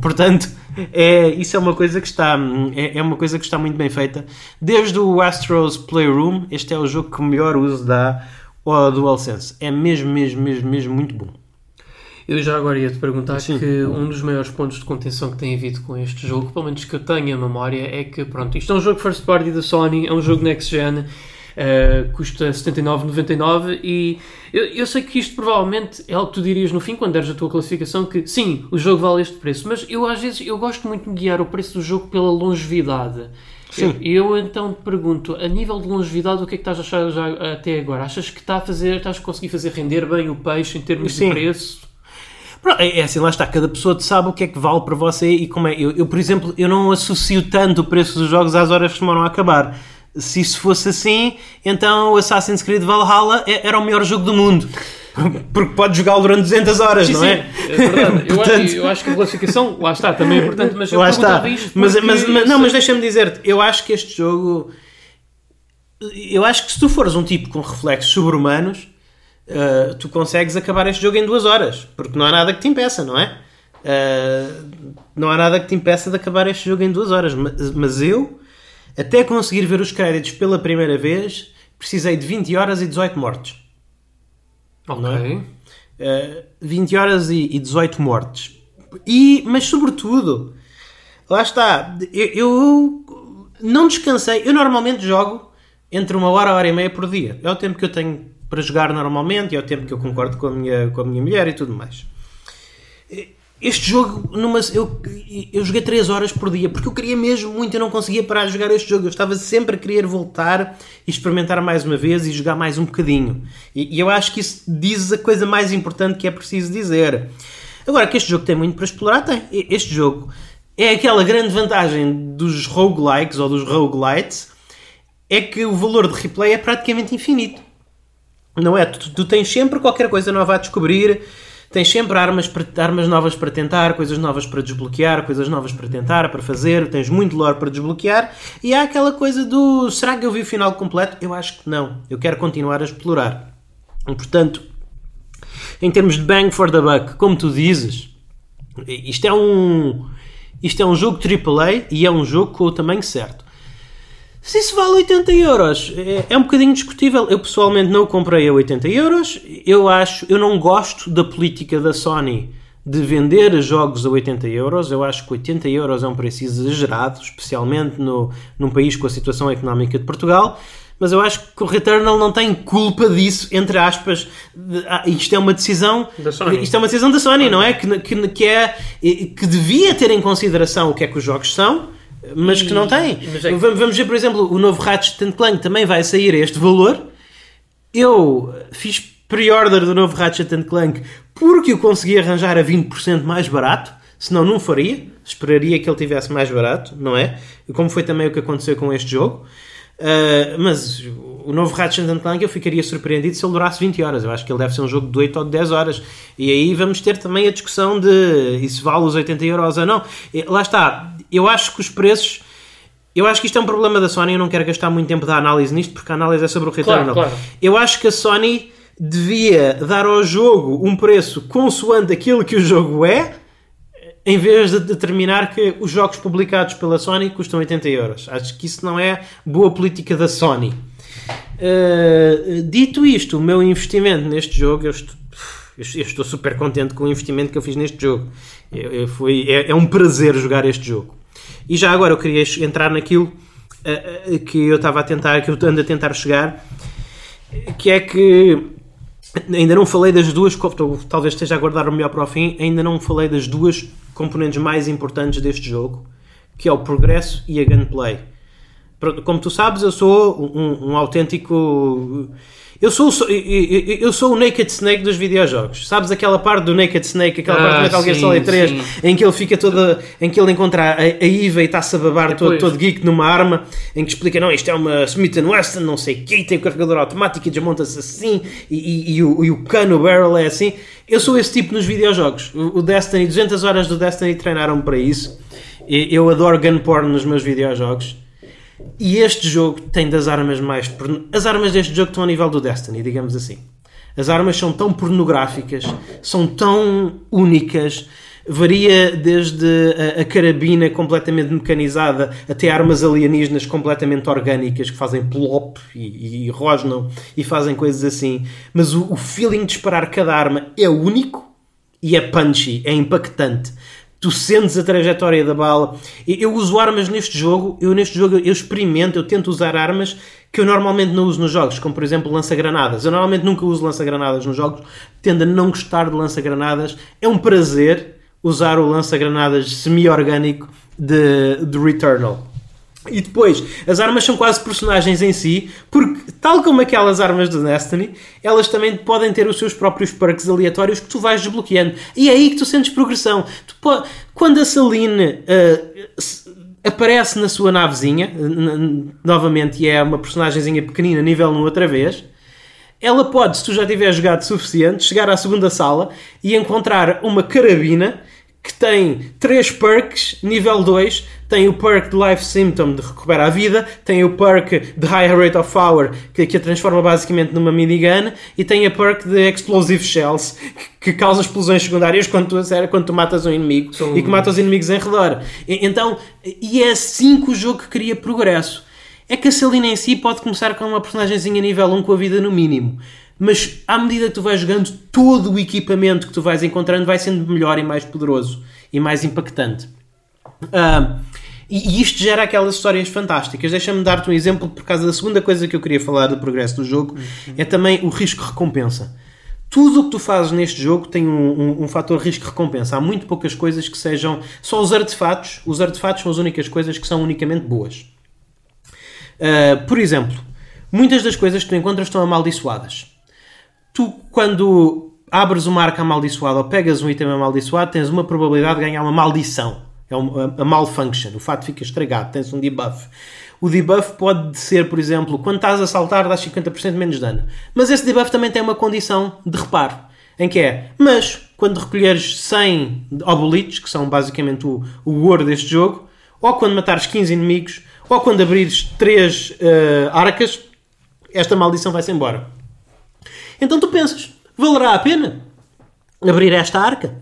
Portanto, é, isso é uma coisa que está é, é, uma coisa que está muito bem feita. Desde o Astros Playroom, este é o jogo que melhor uso dá ao DualSense. É mesmo, mesmo, mesmo, mesmo muito bom. Eu já agora ia te perguntar Sim. que um dos maiores pontos de contenção que tem havido com este jogo, pelo menos que eu tenho a memória, é que pronto, isto é um jogo first party da Sony, é um jogo next gen Uh, custa 79,99 e eu, eu, sei que isto provavelmente é algo que tu dirias no fim quando deres a tua classificação que sim, o jogo vale este preço, mas eu às vezes eu gosto muito de guiar o preço do jogo pela longevidade. Sim. Eu, eu então te pergunto, a nível de longevidade, o que é que estás a achar já até agora? Achas que está a fazer, estás a conseguir fazer render bem o peixe em termos sim. de preço? É, é assim, lá está, cada pessoa sabe o que é que vale para você e como é. Eu, eu, por exemplo, eu não associo tanto o preço dos jogos às horas que demoram a acabar se isso fosse assim, então o Assassin's Creed Valhalla é, era o melhor jogo do mundo. Porque pode jogá-lo durante 200 horas, sim, não é? Sim, é verdade. Portanto... Eu, eu, acho que a classificação, lá está, também é importante, mas eu lá está. mas, mas, mas, não, mas deixa-me dizer-te, eu acho que este jogo. Eu acho que se tu fores um tipo com reflexos sobre-humanos, uh, tu consegues acabar este jogo em duas horas, porque não há nada que te impeça, não é? Uh, não há nada que te impeça de acabar este jogo em duas horas, mas, mas eu até conseguir ver os créditos pela primeira vez, precisei de 20 horas e 18 mortes. Ok. É? Uh, eh, 20 horas e, e 18 mortes. E, mas sobretudo, lá está, eu, eu, não descansei. Eu normalmente jogo entre uma hora e hora e meia por dia. É o tempo que eu tenho para jogar normalmente, é o tempo que eu concordo com a minha, com a minha mulher e tudo mais. Este jogo, numa, eu, eu joguei 3 horas por dia porque eu queria mesmo muito, eu não conseguia parar de jogar este jogo. Eu estava sempre a querer voltar e experimentar mais uma vez e jogar mais um bocadinho. E, e eu acho que isso diz a coisa mais importante que é preciso dizer. Agora, que este jogo tem muito para explorar, tem. Este jogo é aquela grande vantagem dos roguelikes ou dos roguelites é que o valor de replay é praticamente infinito. Não é? Tu, tu tens sempre qualquer coisa nova a descobrir, tens sempre armas, armas novas para tentar, coisas novas para desbloquear, coisas novas para tentar, para fazer, tens muito lore para desbloquear e há aquela coisa do será que eu vi o final completo? Eu acho que não. Eu quero continuar a explorar. E, portanto, em termos de bang for the buck, como tu dizes, isto é um isto é um jogo AAA e é um jogo com o tamanho certo. Se isso vale 80 euros, é, é um bocadinho discutível. Eu pessoalmente não comprei a 80 euros. Eu acho, eu não gosto da política da Sony de vender jogos a 80 euros. Eu acho que 80 euros é um preço exagerado, especialmente no, num país com a situação económica de Portugal. Mas eu acho que o Returnal não tem culpa disso, entre aspas. De, ah, isto é uma decisão. Da Sony. Isto é uma decisão da Sony, não é? Que, que, que, é? que devia ter em consideração o que é que os jogos são mas que não tem. É que... Vamos ver, por exemplo, o novo Ratchet Clank também vai sair a este valor. Eu fiz pre-order do novo Ratchet Clank porque o consegui arranjar a 20% mais barato, senão não faria. Esperaria que ele tivesse mais barato, não é? Como foi também o que aconteceu com este jogo. Uh, mas o novo Ratchet Clank eu ficaria surpreendido se ele durasse 20 horas. Eu acho que ele deve ser um jogo de 8 ou de 10 horas. E aí vamos ter também a discussão de isso vale os 80 euros ou não. E, lá está. Eu acho que os preços. Eu acho que isto é um problema da Sony. Eu não quero gastar muito tempo da análise nisto porque a análise é sobre o Returnal. Claro, claro. Eu acho que a Sony devia dar ao jogo um preço consoante aquilo que o jogo é em vez de determinar que os jogos publicados pela Sony custam 80 euros. Acho que isso não é boa política da Sony. Uh, dito isto, o meu investimento neste jogo, eu estou, eu estou, super contente com o investimento que eu fiz neste jogo. Eu, eu fui, é, é, um prazer jogar este jogo. E já agora eu queria entrar naquilo uh, que eu estava a tentar, que eu ando a tentar chegar, que é que ainda não falei das duas, talvez esteja a guardar o melhor para o fim, ainda não falei das duas componentes mais importantes deste jogo, que é o progresso e a gunplay. Como tu sabes, eu sou um, um autêntico. Eu sou, eu, eu sou o Naked Snake dos videojogos. Sabes aquela parte do Naked Snake, aquela ah, parte do Metal Gear Solid 3, sim. em que ele fica toda. em que ele encontra a, a Eva e está-se a babar todo, todo geek numa arma, em que explica: não, isto é uma Smith Wesson, não sei o quê, tem o carregador automático e desmonta-se assim, e, e, e, o, e o cano, o barrel é assim. Eu sou esse tipo nos videojogos. O Destiny, 200 horas do Destiny treinaram para isso. Eu adoro gun porn nos meus videojogos. E este jogo tem das armas mais. As armas deste jogo estão a nível do Destiny, digamos assim. As armas são tão pornográficas, são tão únicas, varia desde a, carabina completamente mecanizada até armas alienígenas completamente orgânicas que fazem plop e, e rosnam e fazem coisas assim. Mas o, o feeling de disparar cada arma é único e é punchy, é impactante tu sentes a trajetória da bala. Eu uso armas neste jogo, eu neste jogo eu experimento, eu tento usar armas que eu normalmente não uso nos jogos, como por exemplo lança-granadas. Eu normalmente nunca uso lança-granadas nos jogos, tendo a não gostar de lança-granadas. É um prazer usar o lança-granadas semi-orgânico de, de Returnal. E depois, as armas são quase personagens em si, porque, tal como aquelas armas do Destiny, elas também podem ter os seus próprios perks aleatórios que tu vais desbloqueando. E é aí que tu sentes progressão. Tu, quando a Celine uh, aparece na sua navezinha, novamente, e é uma personagemzinha pequenina, nível 1 outra vez, ela pode, se tu já tiver jogado suficiente, chegar à segunda sala e encontrar uma carabina que tem três perks, nível 2, tem o perk de Life Symptom de recupera a vida, tem o perk de High Rate of Power que, que a transforma basicamente numa minigun e tem a perk de Explosive Shells que, que causa explosões secundárias quando tu, quando tu matas um inimigo São... e que mata os inimigos em redor. E, então, e é assim que o jogo cria progresso. É que a Selina em si pode começar com uma personagemzinha nível 1 com a vida no mínimo mas à medida que tu vais jogando, todo o equipamento que tu vais encontrando vai sendo melhor e mais poderoso e mais impactante. Uh, e, isto gera aquelas histórias fantásticas. Deixa-me dar-te um exemplo, por causa da segunda coisa que eu queria falar do progresso do jogo, uhum. é também o risco-recompensa. tudo o que tu fazes neste jogo tem um, um, um fator risco-recompensa. Há muito poucas coisas que sejam. Só os artefatos. Os artefatos são as únicas coisas que são unicamente boas. Uh, por exemplo, muitas das coisas que tu encontras estão amaldiçoadas. Tu, quando abres uma arca amaldiçoada ou pegas um item amaldiçoado, tens uma probabilidade de ganhar uma maldição. É uma, a malfunction. O fato fica estragado. Tens um debuff. O debuff pode ser, por exemplo, quando estás a saltar dás 50% menos dano. Mas esse debuff também tem uma condição de reparo. Em que é, mas quando recolheres 100 obolitos, que são basicamente o, o ouro deste jogo, ou quando matares 15 inimigos, ou quando abrires 3 uh, arcas, esta maldição vai-se embora. Então tu pensas, valerá a pena abrir esta arca?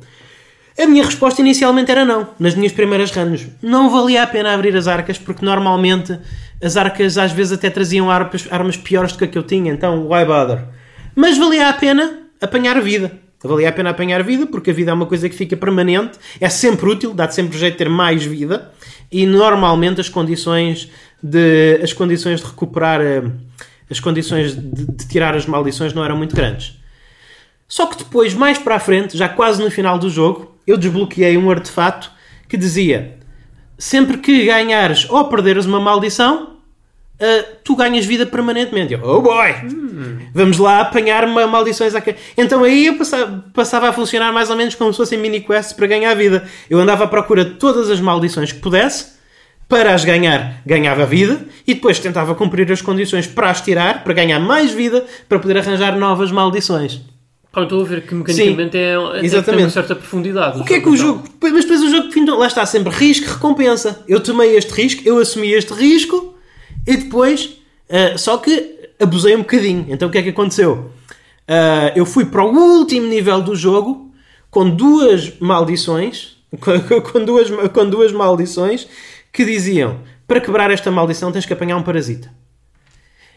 A minha resposta inicialmente era não, nas minhas primeiras runs. Não valia a pena abrir as arcas, porque normalmente as arcas às vezes até traziam armas, armas piores do que a que eu tinha, então why bother? Mas valia a pena apanhar a vida. Valia a pena apanhar vida, porque a vida é uma coisa que fica permanente, é sempre útil, dá-te sempre jeito de ter mais vida, e normalmente as condições de, as condições de recuperar, eh, as condições de, de tirar as maldições não eram muito grandes. Só que depois, mais para a frente, já quase no final do jogo, eu desbloqueei um artefato que dizia: sempre que ganhares ou perderes uma maldição, uh, tu ganhas vida permanentemente. Eu, oh boy! Hum. Vamos lá apanhar uma maldições. Aqui. Então aí eu passava, passava, a funcionar mais ou menos como se fossem mini quests para ganhar vida. Eu andava à procura de todas as maldições que pudesse. Para as ganhar, ganhava vida e depois tentava cumprir as condições para as tirar, para ganhar mais vida, para poder arranjar novas maldições. Ah, estou a ver que mecanicamente é, é exatamente. tem uma certa profundidade. O que é que o jogo. Mas depois o jogo. Lá está sempre risco, recompensa. Eu tomei este risco, eu assumi este risco e depois. Uh, só que abusei um bocadinho. Então o que é que aconteceu? Uh, eu fui para o último nível do jogo com duas maldições. Com duas, com duas maldições que diziam: para quebrar esta maldição tens que apanhar um parasita.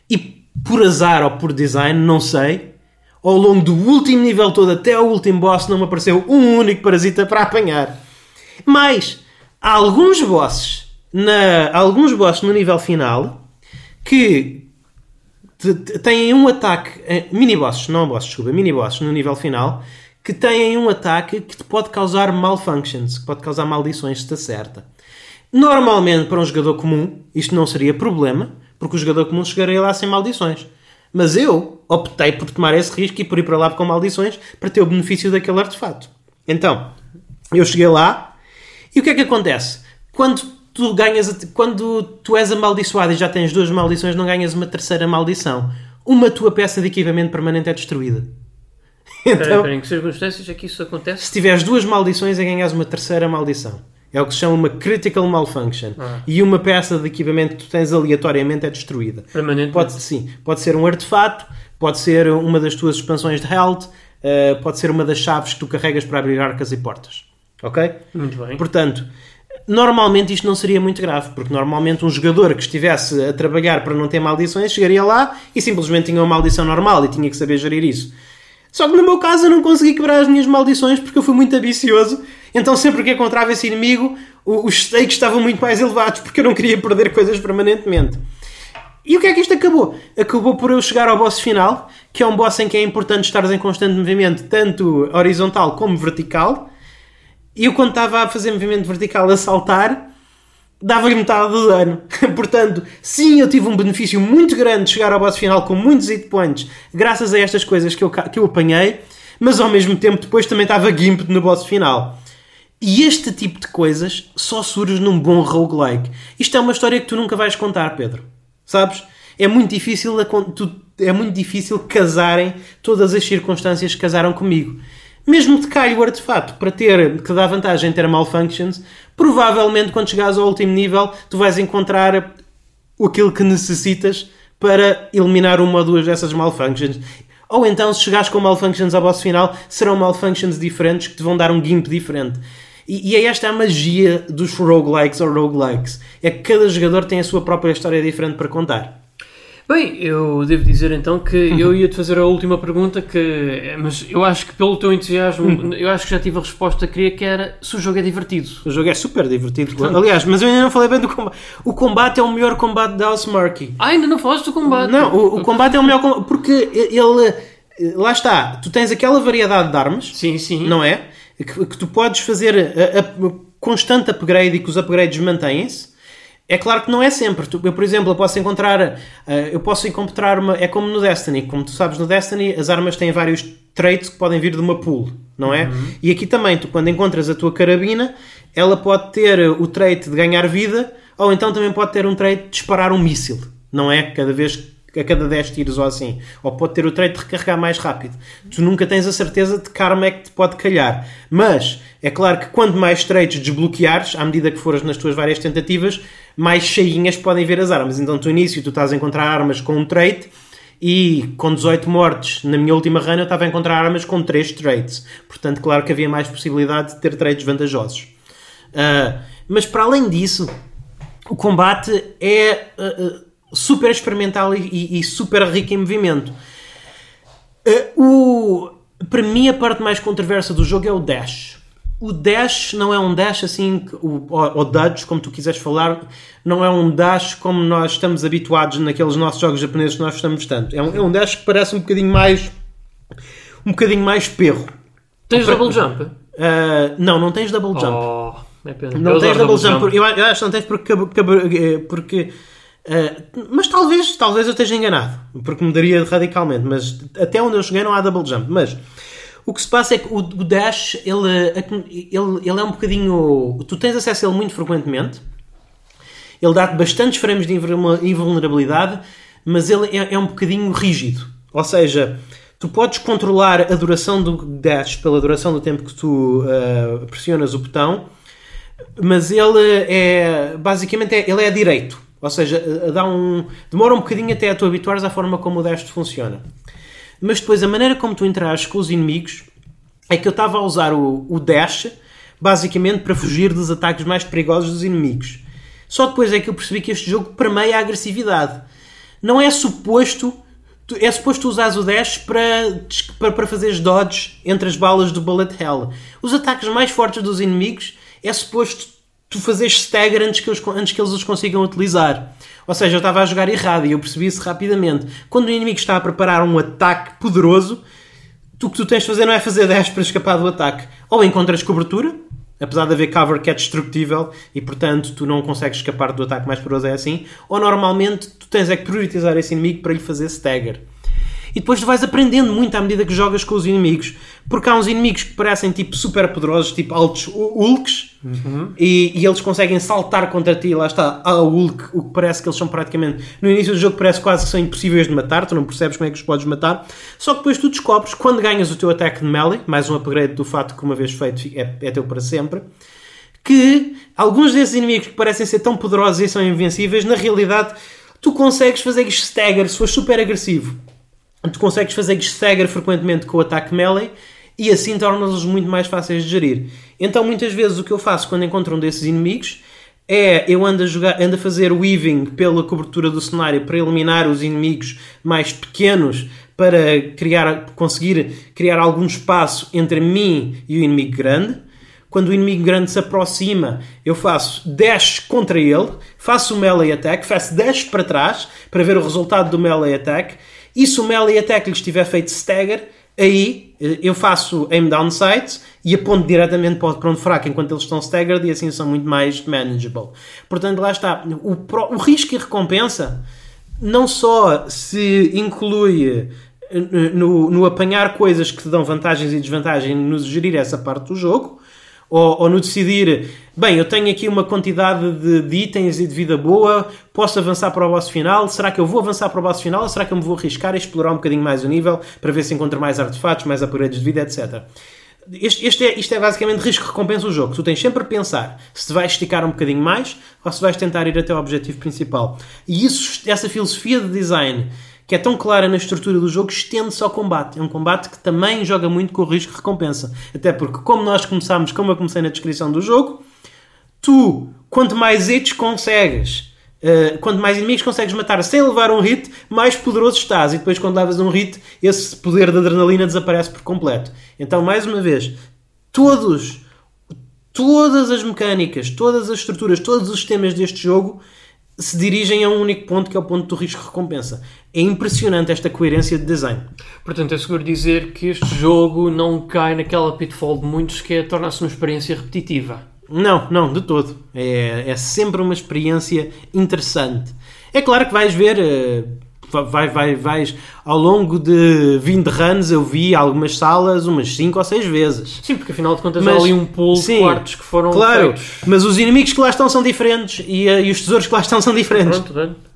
E por azar ou por design, não sei ao longo do último nível todo até ao último boss não me apareceu um único parasita para apanhar. Mas há alguns bosses, na, alguns bosses no nível final que têm um ataque, eh, mini bosses, não bosses, desculpa, mini bosses no nível final que têm um ataque que te pode causar malfunctions, que pode causar maldições se te acerta. Normalmente, para um jogador comum, isto não seria problema, porque o jogador comum chegaria lá sem maldições. Mas eu optei por tomar esse risco e por ir para lá com maldições para ter o benefício daquele artefato. Então, eu cheguei lá e o que é que acontece? Quando tu ganhas, quando tu és amaldiçoado e já tens duas maldições, não ganhas uma terceira maldição. Uma tua peça de equipamento permanente é destruída. Então, pera, em que circunstâncias é que isso acontece? Se tiveres duas maldições, é ganhas uma terceira maldição. É o que se chama uma critical malfunction. Ah. E uma peça de equipamento que tu tens aleatoriamente é destruída. Permanentemente? Pode, sim. Pode ser um artefato, pode ser uma das tuas expansões de health, uh, pode ser uma das chaves que tu carregas para abrir arcas e portas. Ok? Muito bem. Portanto, normalmente isto não seria muito grave, porque normalmente um jogador que estivesse a trabalhar para não ter maldições chegaria lá e simplesmente tinha uma maldição normal e tinha que saber gerir isso. Só que no meu caso eu não consegui quebrar as minhas maldições porque eu fui muito ambicioso então sempre que encontrava esse inimigo, os stakes estavam muito mais elevados, porque eu não queria perder coisas permanentemente. E o que é que isto acabou? Acabou por eu chegar ao boss final, que é um boss em que é importante estar em constante movimento, tanto horizontal como vertical. E eu, quando estava a fazer movimento vertical a saltar, dava-lhe metade do dano. Portanto, sim, eu tive um benefício muito grande de chegar ao boss final com muitos hit points, graças a estas coisas que eu, que eu apanhei, mas ao mesmo tempo depois também estava gimped no boss final. E este tipo de coisas só surge num bom roguelike. Isto é uma história que tu nunca vais contar, Pedro. Sabes? É muito difícil, é muito difícil casarem todas as circunstâncias que casaram comigo. Mesmo de calho o artefato para ter, que dá vantagem em ter malfunctions, provavelmente quando chegares ao último nível tu vais encontrar aquilo que necessitas para eliminar uma ou duas dessas malfunctions. Ou então, se chegares com malfunctions ao boss final, serão malfunctions diferentes que te vão dar um gimp diferente. E, e é esta a magia dos roguelikes ou roguelikes. É que cada jogador tem a sua própria história diferente para contar. Bem, eu devo dizer então que eu ia-te fazer a última pergunta, que, mas eu acho que pelo teu entusiasmo, eu acho que já tive a resposta que queria, que era se o jogo é divertido. O jogo é super divertido. Portanto, Aliás, mas eu ainda não falei bem do combate. O combate é o melhor combate da House Marquee. Ah, ainda não falaste do combate? Não, o, o combate é o melhor combate, porque ele lá está, tu tens aquela variedade de armas, Sim, sim. não é? Que, que tu podes fazer a, a- constante upgrade e que os upgrades mantêm-se. É claro que não é sempre. Eu, por exemplo, eu posso encontrar, eh, eu posso encontrar uma, é como no Destiny, como tu sabes no Destiny, as armas têm vários traits que podem vir de uma pool, não é? E aqui também, tu quando encontras a tua carabina, ela pode ter o trait de ganhar vida, ou então também pode ter um trait de disparar um míssil, não é? Cada vez a cada 10 tiros ou assim. Ou pode ter o trait de recarregar mais rápido. Tu nunca tens a certeza de que arma é que te pode calhar. Mas é claro que quanto mais traits desbloqueares, à medida que fores nas tuas várias tentativas, mais cheinhas podem ver as armas. Então, no início, tu estás a encontrar armas com um trait e com 18 mortes na minha última run eu estava a encontrar armas com 3 traits. Portanto, claro que havia mais possibilidade de ter traits vantajosos. Ah, mas para além disso, o combate é ah, ah, super experimental e, e- e super rico em movimento. Ah, o, para mim, a parte mais controversa do jogo é o dash. O dash não é um dash assim, ou, ou dodge, como tu quiseres falar, não é um dash como nós estamos habituados naqueles nossos jogos japoneses que nós gostamos tanto. É um, é um dash que parece um bocadinho mais. um bocadinho mais perro. Tens double jump? Ah, não, não tens double jump. Oh, é. Não Eu tens double jump. por- Eu, eu acho que não tens porque. porque, porque eh, mas talvez, talvez eu esteja enganado, porque mudaria radicalmente. Mas até onde eu cheguei não há double jump. Mas o que se passa é que o, o Dash ele, ele, ele é um bocadinho. Tu tens acesso a ele muito frequentemente. Ele dá-te bastantes frames de invulner- invulnerabilidade, mas ele é, é um bocadinho rígido. Ou seja, tu podes controlar a duração do dash pela duração do tempo que tu eh, pressionas o botão, mas ele é basicamente é, ele é direito. Ou seja, eh, dá um, demora um bocadinho até a tu habituares à forma como o dash funciona. Mas depois a maneira como tu interages com os inimigos é que eu estava a usar o, o dash basicamente para fugir dos ataques mais perigosos dos inimigos. Só depois é que eu percebi que este jogo permeia a agressividade. Não é suposto. É suposto usares o dash para, para, para fazeres dodge entre as balas do Bullet Hell. Os ataques mais fortes dos inimigos é suposto tu fazeres stagger antes que, eles, antes que eles os consigam utilizar. Ou seja, eu estava a jogar errado e eu percebi isso rapidamente. Quando o inimigo está a preparar um ataque poderoso, tu o que tu tens de fazer não é fazer dash para escapar do ataque. Ou encontras cobertura, apesar de haver cover que é destrutível e portanto tu não consegues escapar do ataque mais poderoso, é assim. Ou normalmente tu tens é que priorizar esse inimigo para lhe fazer stagger. E depois tu vais aprendendo muito à medida que jogas com os inimigos. Porque há uns inimigos que parecem tipo super poderosos, tipo altos hulks, e, e eles conseguem saltar contra ti. Lá está, há o hulk, o que parece que eles são praticamente. No início do jogo parece quase que são impossíveis de matar, tu não percebes como é que os podes matar. Só que depois tu descobres, quando ganhas o teu ataque de melee, mais um upgrade do fato que uma vez feito é, é teu para sempre, que alguns desses inimigos que parecem ser tão poderosos e são invencíveis, na realidade tu consegues fazer stagger se fores super agressivo tu consegues fazer stagger frequentemente com o ataque melee e assim tornas-os muito mais fáceis de gerir. Então, muitas vezes, o que eu faço quando encontro um desses inimigos é eu ando a, jogar, ando a fazer weaving pela cobertura do cenário para eliminar os inimigos mais pequenos para criar, conseguir criar algum espaço entre mim e o inimigo grande. Quando o inimigo grande se aproxima, eu faço dash contra ele, faço o melee attack, faço dash para trás para ver o resultado do melee attack. E se o melee attack lhe estiver feito stagger, aí eh, eu faço aim down e aponto diretamente para o fraco enquanto eles estão staggered e assim são muito mais manageable. Portanto, lá está. O, o risco e recompensa não só se inclui eh, no, no apanhar coisas que te dão vantagens e desvantagens no gerir essa parte do jogo, ou, ou no decidir, bem, eu tenho aqui uma quantidade de, de itens e de vida boa, posso avançar para o boss final, será que eu vou avançar para o boss final ou será que eu me vou arriscar a explorar um bocadinho mais o nível para ver se encontro mais artefatos, mais upgrades de vida, etc. Este, este é, isto é basicamente risco-recompensa o jogo. Tu tens sempre a pensar se vais esticar um bocadinho mais ou se vais tentar ir até ao objetivo principal. E isso, essa filosofia de design que é tão clara na estrutura do jogo, estende-se ao combate. É um combate que também joga muito com o risco-recompensa. Até porque, como nós começámos, como eu comecei na descrição do jogo, tu, quanto mais hits consegues, uh, quanto mais inimigos consegues matar sem levar um hit, mais poderoso estás. E depois, quando levas um hit, esse poder de adrenalina desaparece por completo. Então, mais uma vez, todos, todas as mecânicas, todas as estruturas, todos os sistemas deste jogo se dirigem a um único ponto que é o ponto do risco-recompensa. É impressionante esta coerência de design. Portanto, é seguro dizer que este jogo não cai naquela pitfall de muitos que é tornar-se uma experiência repetitiva. Não, não, de todo. É, é sempre uma experiência interessante. É claro que vais ver. Uh, vai, vai, vais, ao longo de 20 runs eu vi algumas salas umas 5 ou 6 vezes. Sim, porque afinal de contas mas, há ali um pool sim, de quartos que foram claro, feitos. Mas os inimigos que lá estão são diferentes e, uh, e os tesouros que lá estão são diferentes. Pronto, pronto.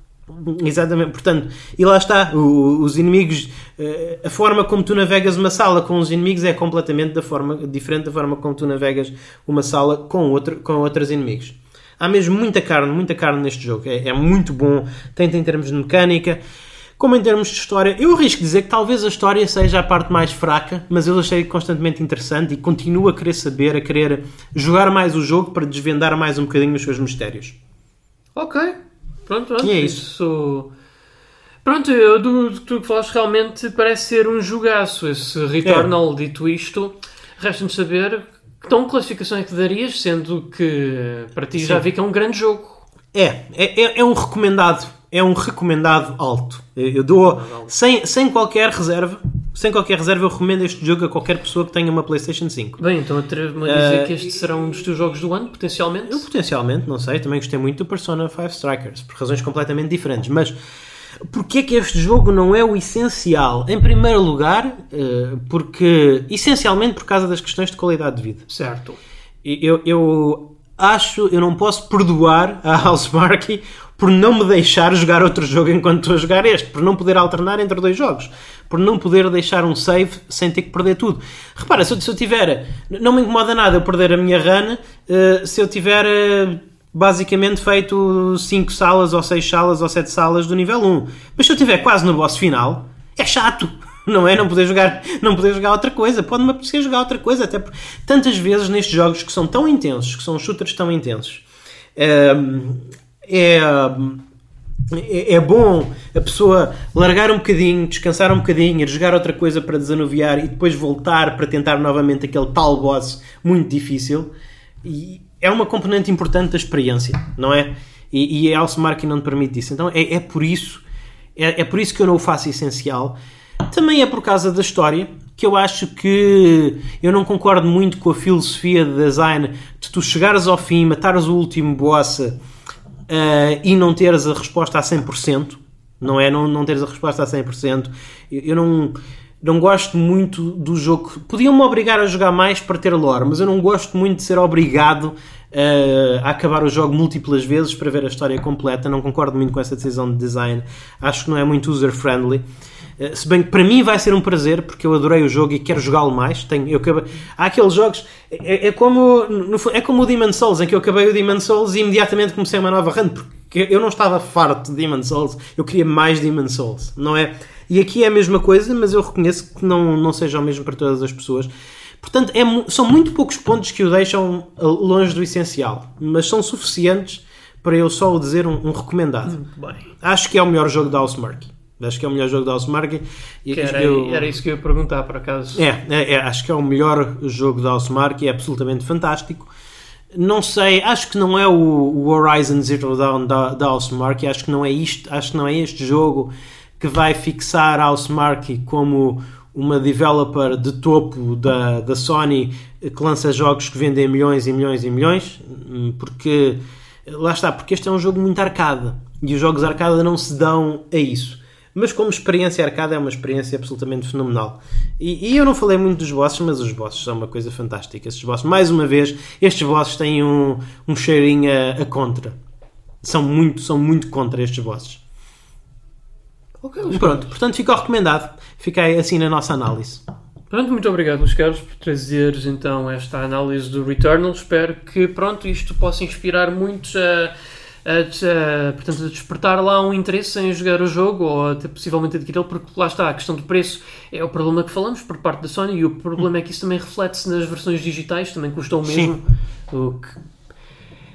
Exatamente, portanto, e lá está, o, os inimigos, eh, a forma como tu navegas uma sala com os inimigos é completamente da forma, diferente da forma como tu navegas uma sala com, outro, com outros inimigos. Há mesmo muita carne, muita carne neste jogo, é, é muito bom, tanto em termos de mecânica como em termos de história. Eu arrisco dizer que talvez a história seja a parte mais fraca, mas eu achei constantemente interessante e continuo a querer saber, a querer jogar mais o jogo para desvendar mais um bocadinho os seus mistérios. Ok, Pronto, pronto. E é isso. isso... Pronto, eu, do, do tu que falaste realmente parece ser um jogaço esse Returnal, é. dito isto. Resta-nos saber que tão classificação é que darias, sendo que para ti Sim. já vi que é um grande jogo. É, é, é, é um recomendado é um recomendado alto. Eu dou sem, sem qualquer reserva. Sem qualquer reserva, eu recomendo este jogo a qualquer pessoa que tenha uma PlayStation 5. Bem, então atrevo-me a dizer uh, que este será um dos teus jogos do ano, potencialmente? Eu, potencialmente, não sei. Também gostei muito do Persona 5 Strikers, por razões completamente diferentes. Mas porquê é que este jogo não é o essencial? Em primeiro lugar, uh, porque essencialmente por causa das questões de qualidade de vida. Certo. Eu, eu acho, eu não posso perdoar a Housemarque por não me deixar jogar outro jogo enquanto estou a jogar este, por não poder alternar entre dois jogos, por não poder deixar um save sem ter que perder tudo. Repara, se eu, se eu tiver, não me incomoda nada eu perder a minha run, uh, se eu tiver uh, basicamente feito 5 salas ou 6 salas ou 7 salas do nível 1. Mas se eu tiver quase no boss final, é chato não é? Não poder jogar, não poder jogar outra coisa. Pode-me apetecer jogar outra coisa, até porque tantas vezes nestes jogos que são tão intensos, que são shooters tão intensos, ehm, é, é, é bom a pessoa largar um bocadinho, descansar um bocadinho, jogar outra coisa para desanuviar e depois voltar para tentar novamente aquele tal boss muito difícil. E é uma componente importante da experiência, não é? E, e a Alcemark não te permite isso. Então é, é por isso é, é por isso que eu não o faço essencial. Também é por causa da história, que eu acho que eu não concordo muito com a filosofia de design de tu chegares ao fim, matares o último boss uh, e não teres a resposta a 100%, não é? Não, não teres a resposta a 100%. Eu, eu não, não gosto muito do jogo. Podiam-me obrigar a jogar mais para ter lore, mas eu não gosto muito de ser obrigado uh, a acabar o jogo múltiplas vezes para ver a história completa. Não concordo muito com essa decisão de design. Acho que não é muito user-friendly. Eh, se bem que para mim vai ser um prazer, porque eu adorei o jogo e quero jogá-lo mais. Tenho, eu acabei, há aqueles jogos, é, é, como, no, é como o Demon Souls, em que eu acabei o Demon Souls e imediatamente comecei uma nova run, porque eu não estava farto de Demon Souls, eu queria mais Demon Souls, não é? E aqui é a mesma coisa, mas eu reconheço que não, não seja o mesmo para todas as pessoas. Portanto, é, são muito poucos pontos que o deixam eh, longe do essencial, mas são suficientes para eu só o dizer um, um recomendado. Acho que é o melhor jogo da Housemarque. Acho que é o melhor jogo da Housemarque. Era, eu... era isso que eu ia perguntar, por acaso. É, é, é acho que é o melhor jogo da Housemarque e é absolutamente fantástico. Não sei, acho que não é o, o Horizon Zero Dawn da, da Housemarque, acho que não é isto, acho que não é este jogo que vai fixar a Housemarque como uma developer de topo da, da Sony que lança jogos que vendem milhões e milhões e milhões, porque lá está, porque este é um jogo muito arcade e os jogos arcade não se dão a isso. Mas como experiência arcade é uma experiência absolutamente fenomenal. E, e, eu não falei muito dos bosses, mas os bosses são uma coisa fantástica. Estes bosses, mais uma vez, estes bosses têm um, um cheirinho a, a contra. São muito, são muito contra estes bosses. Ok, Pronto, portanto fica recomendado. Fica aí assim na nossa análise. Pronto, muito obrigado, Luís Carlos, por trazeres então esta análise do Returnal. Espero que pronto, isto possa inspirar muitos a a, a, portanto, a despertar lá um interesse em jogar o jogo ou até possivelmente adquiri-lo, porque lá está, a questão do preço é o problema que falamos por parte da Sony e o problema é que isso também reflete-se nas versões digitais, também custou o mesmo. O que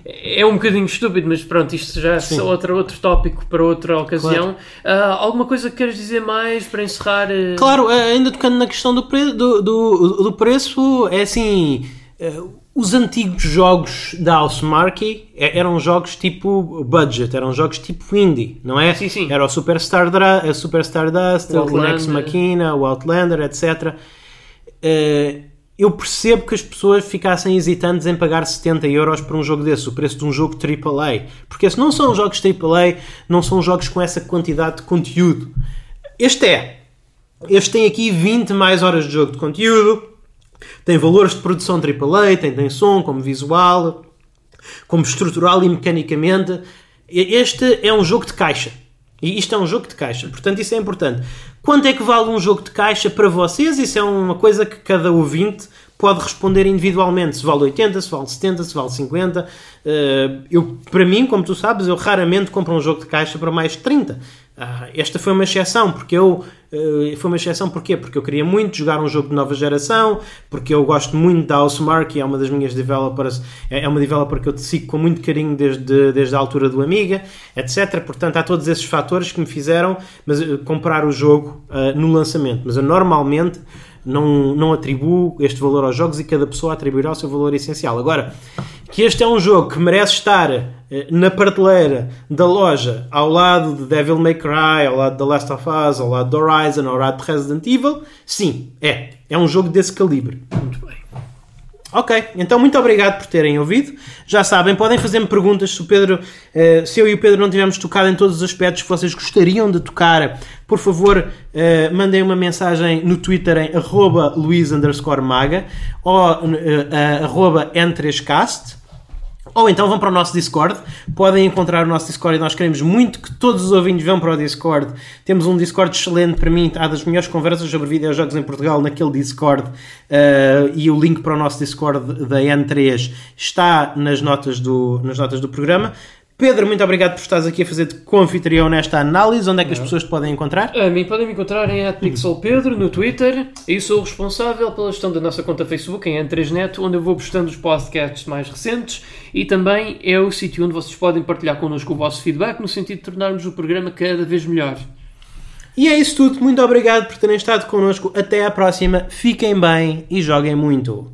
é um bocadinho estúpido, mas pronto, isto já é outro, outro tópico para outra ocasião. Claro. Uh, alguma coisa que queres dizer mais para encerrar? Uh... Claro, ainda tocando na questão do, pre do, do, do preço, é assim. Uh, os antigos jogos da Housemarque eram jogos tipo budget, eram jogos tipo indie, não é? Sim, sim. Era o Superstar, Dra a Superstar Dust, O o Nex Outlander. Machina, o Outlander, etc. Eh, eu percebo que as pessoas ficassem hesitantes em pagar 70 euros por um jogo desse, o preço de um jogo AAA. Porque se não são jogos AAA, não são jogos com essa quantidade de conteúdo. Este é. Este tem aqui 20 mais horas de jogo de conteúdo, tem valores de produção AAA, tem, tem som como visual, como estrutural e mecanicamente. Este é um jogo de caixa. E isto é um jogo de caixa, portanto isso é importante. Quanto é que vale um jogo de caixa para vocês? Isso é uma coisa que cada ouvinte pode responder individualmente. Se vale 80, se vale 70, se vale 50. Eh, eu, para mim, como tu sabes, eu raramente compro um jogo de caixa para mais de 30. Ah, esta foi uma exceção, porque eu eh, foi uma exceção porquê? Porque eu queria muito jogar um jogo de nova geração, porque eu gosto muito da Housemarque, é uma das minhas developers, é é uma developer que eu te sigo com muito carinho desde, desde a altura do Amiga, etc. Portanto, há todos esses fatores que me fizeram mas, eh, comprar o jogo ah, no lançamento. Mas eu normalmente não, não atribuo este valor aos jogos e cada pessoa atribuirá o seu valor essencial. Agora, que este é um jogo que merece estar eh, na prateleira da loja ao lado de Devil May Cry, ao lado de The Last of Us, ao lado de Horizon, ao lado de Resident Evil, sim, é. É um jogo desse calibre. Muito bem. Ok, então muito obrigado por terem ouvido. Já sabem, podem fazer-me perguntas se o Pedro, eh, se eu e o Pedro não tivermos tocado em todos os aspectos que vocês gostariam de tocar, por favor, eh, mandem uma mensagem no Twitter em arroba maga ou eh, arroba N3cast. Ou então vão para o nosso Discord, podem encontrar o nosso Discord e nós queremos muito que todos os ouvintes vão para o Discord. Temos um Discord excelente para mim, há das melhores conversas sobre videojogos em Portugal naquele Discord eh, e o link para o nosso Discord da N3 está nas notas do, nas notas do programa. Pedro, muito obrigado por estares aqui a fazer de confitrião nesta análise. Onde é que as pessoas te podem encontrar? A mim podem me encontrar em @pixelpedro no Twitter e sou o responsável pela gestão da nossa conta Facebook em N3Net, onde eu vou postando os podcasts mais recentes e também é o sítio onde vocês podem partilhar connosco o vosso feedback no sentido de tornarmos o programa cada vez melhor. E é isso tudo. Muito obrigado por terem estado connosco. Até à próxima. Fiquem bem e joguem muito.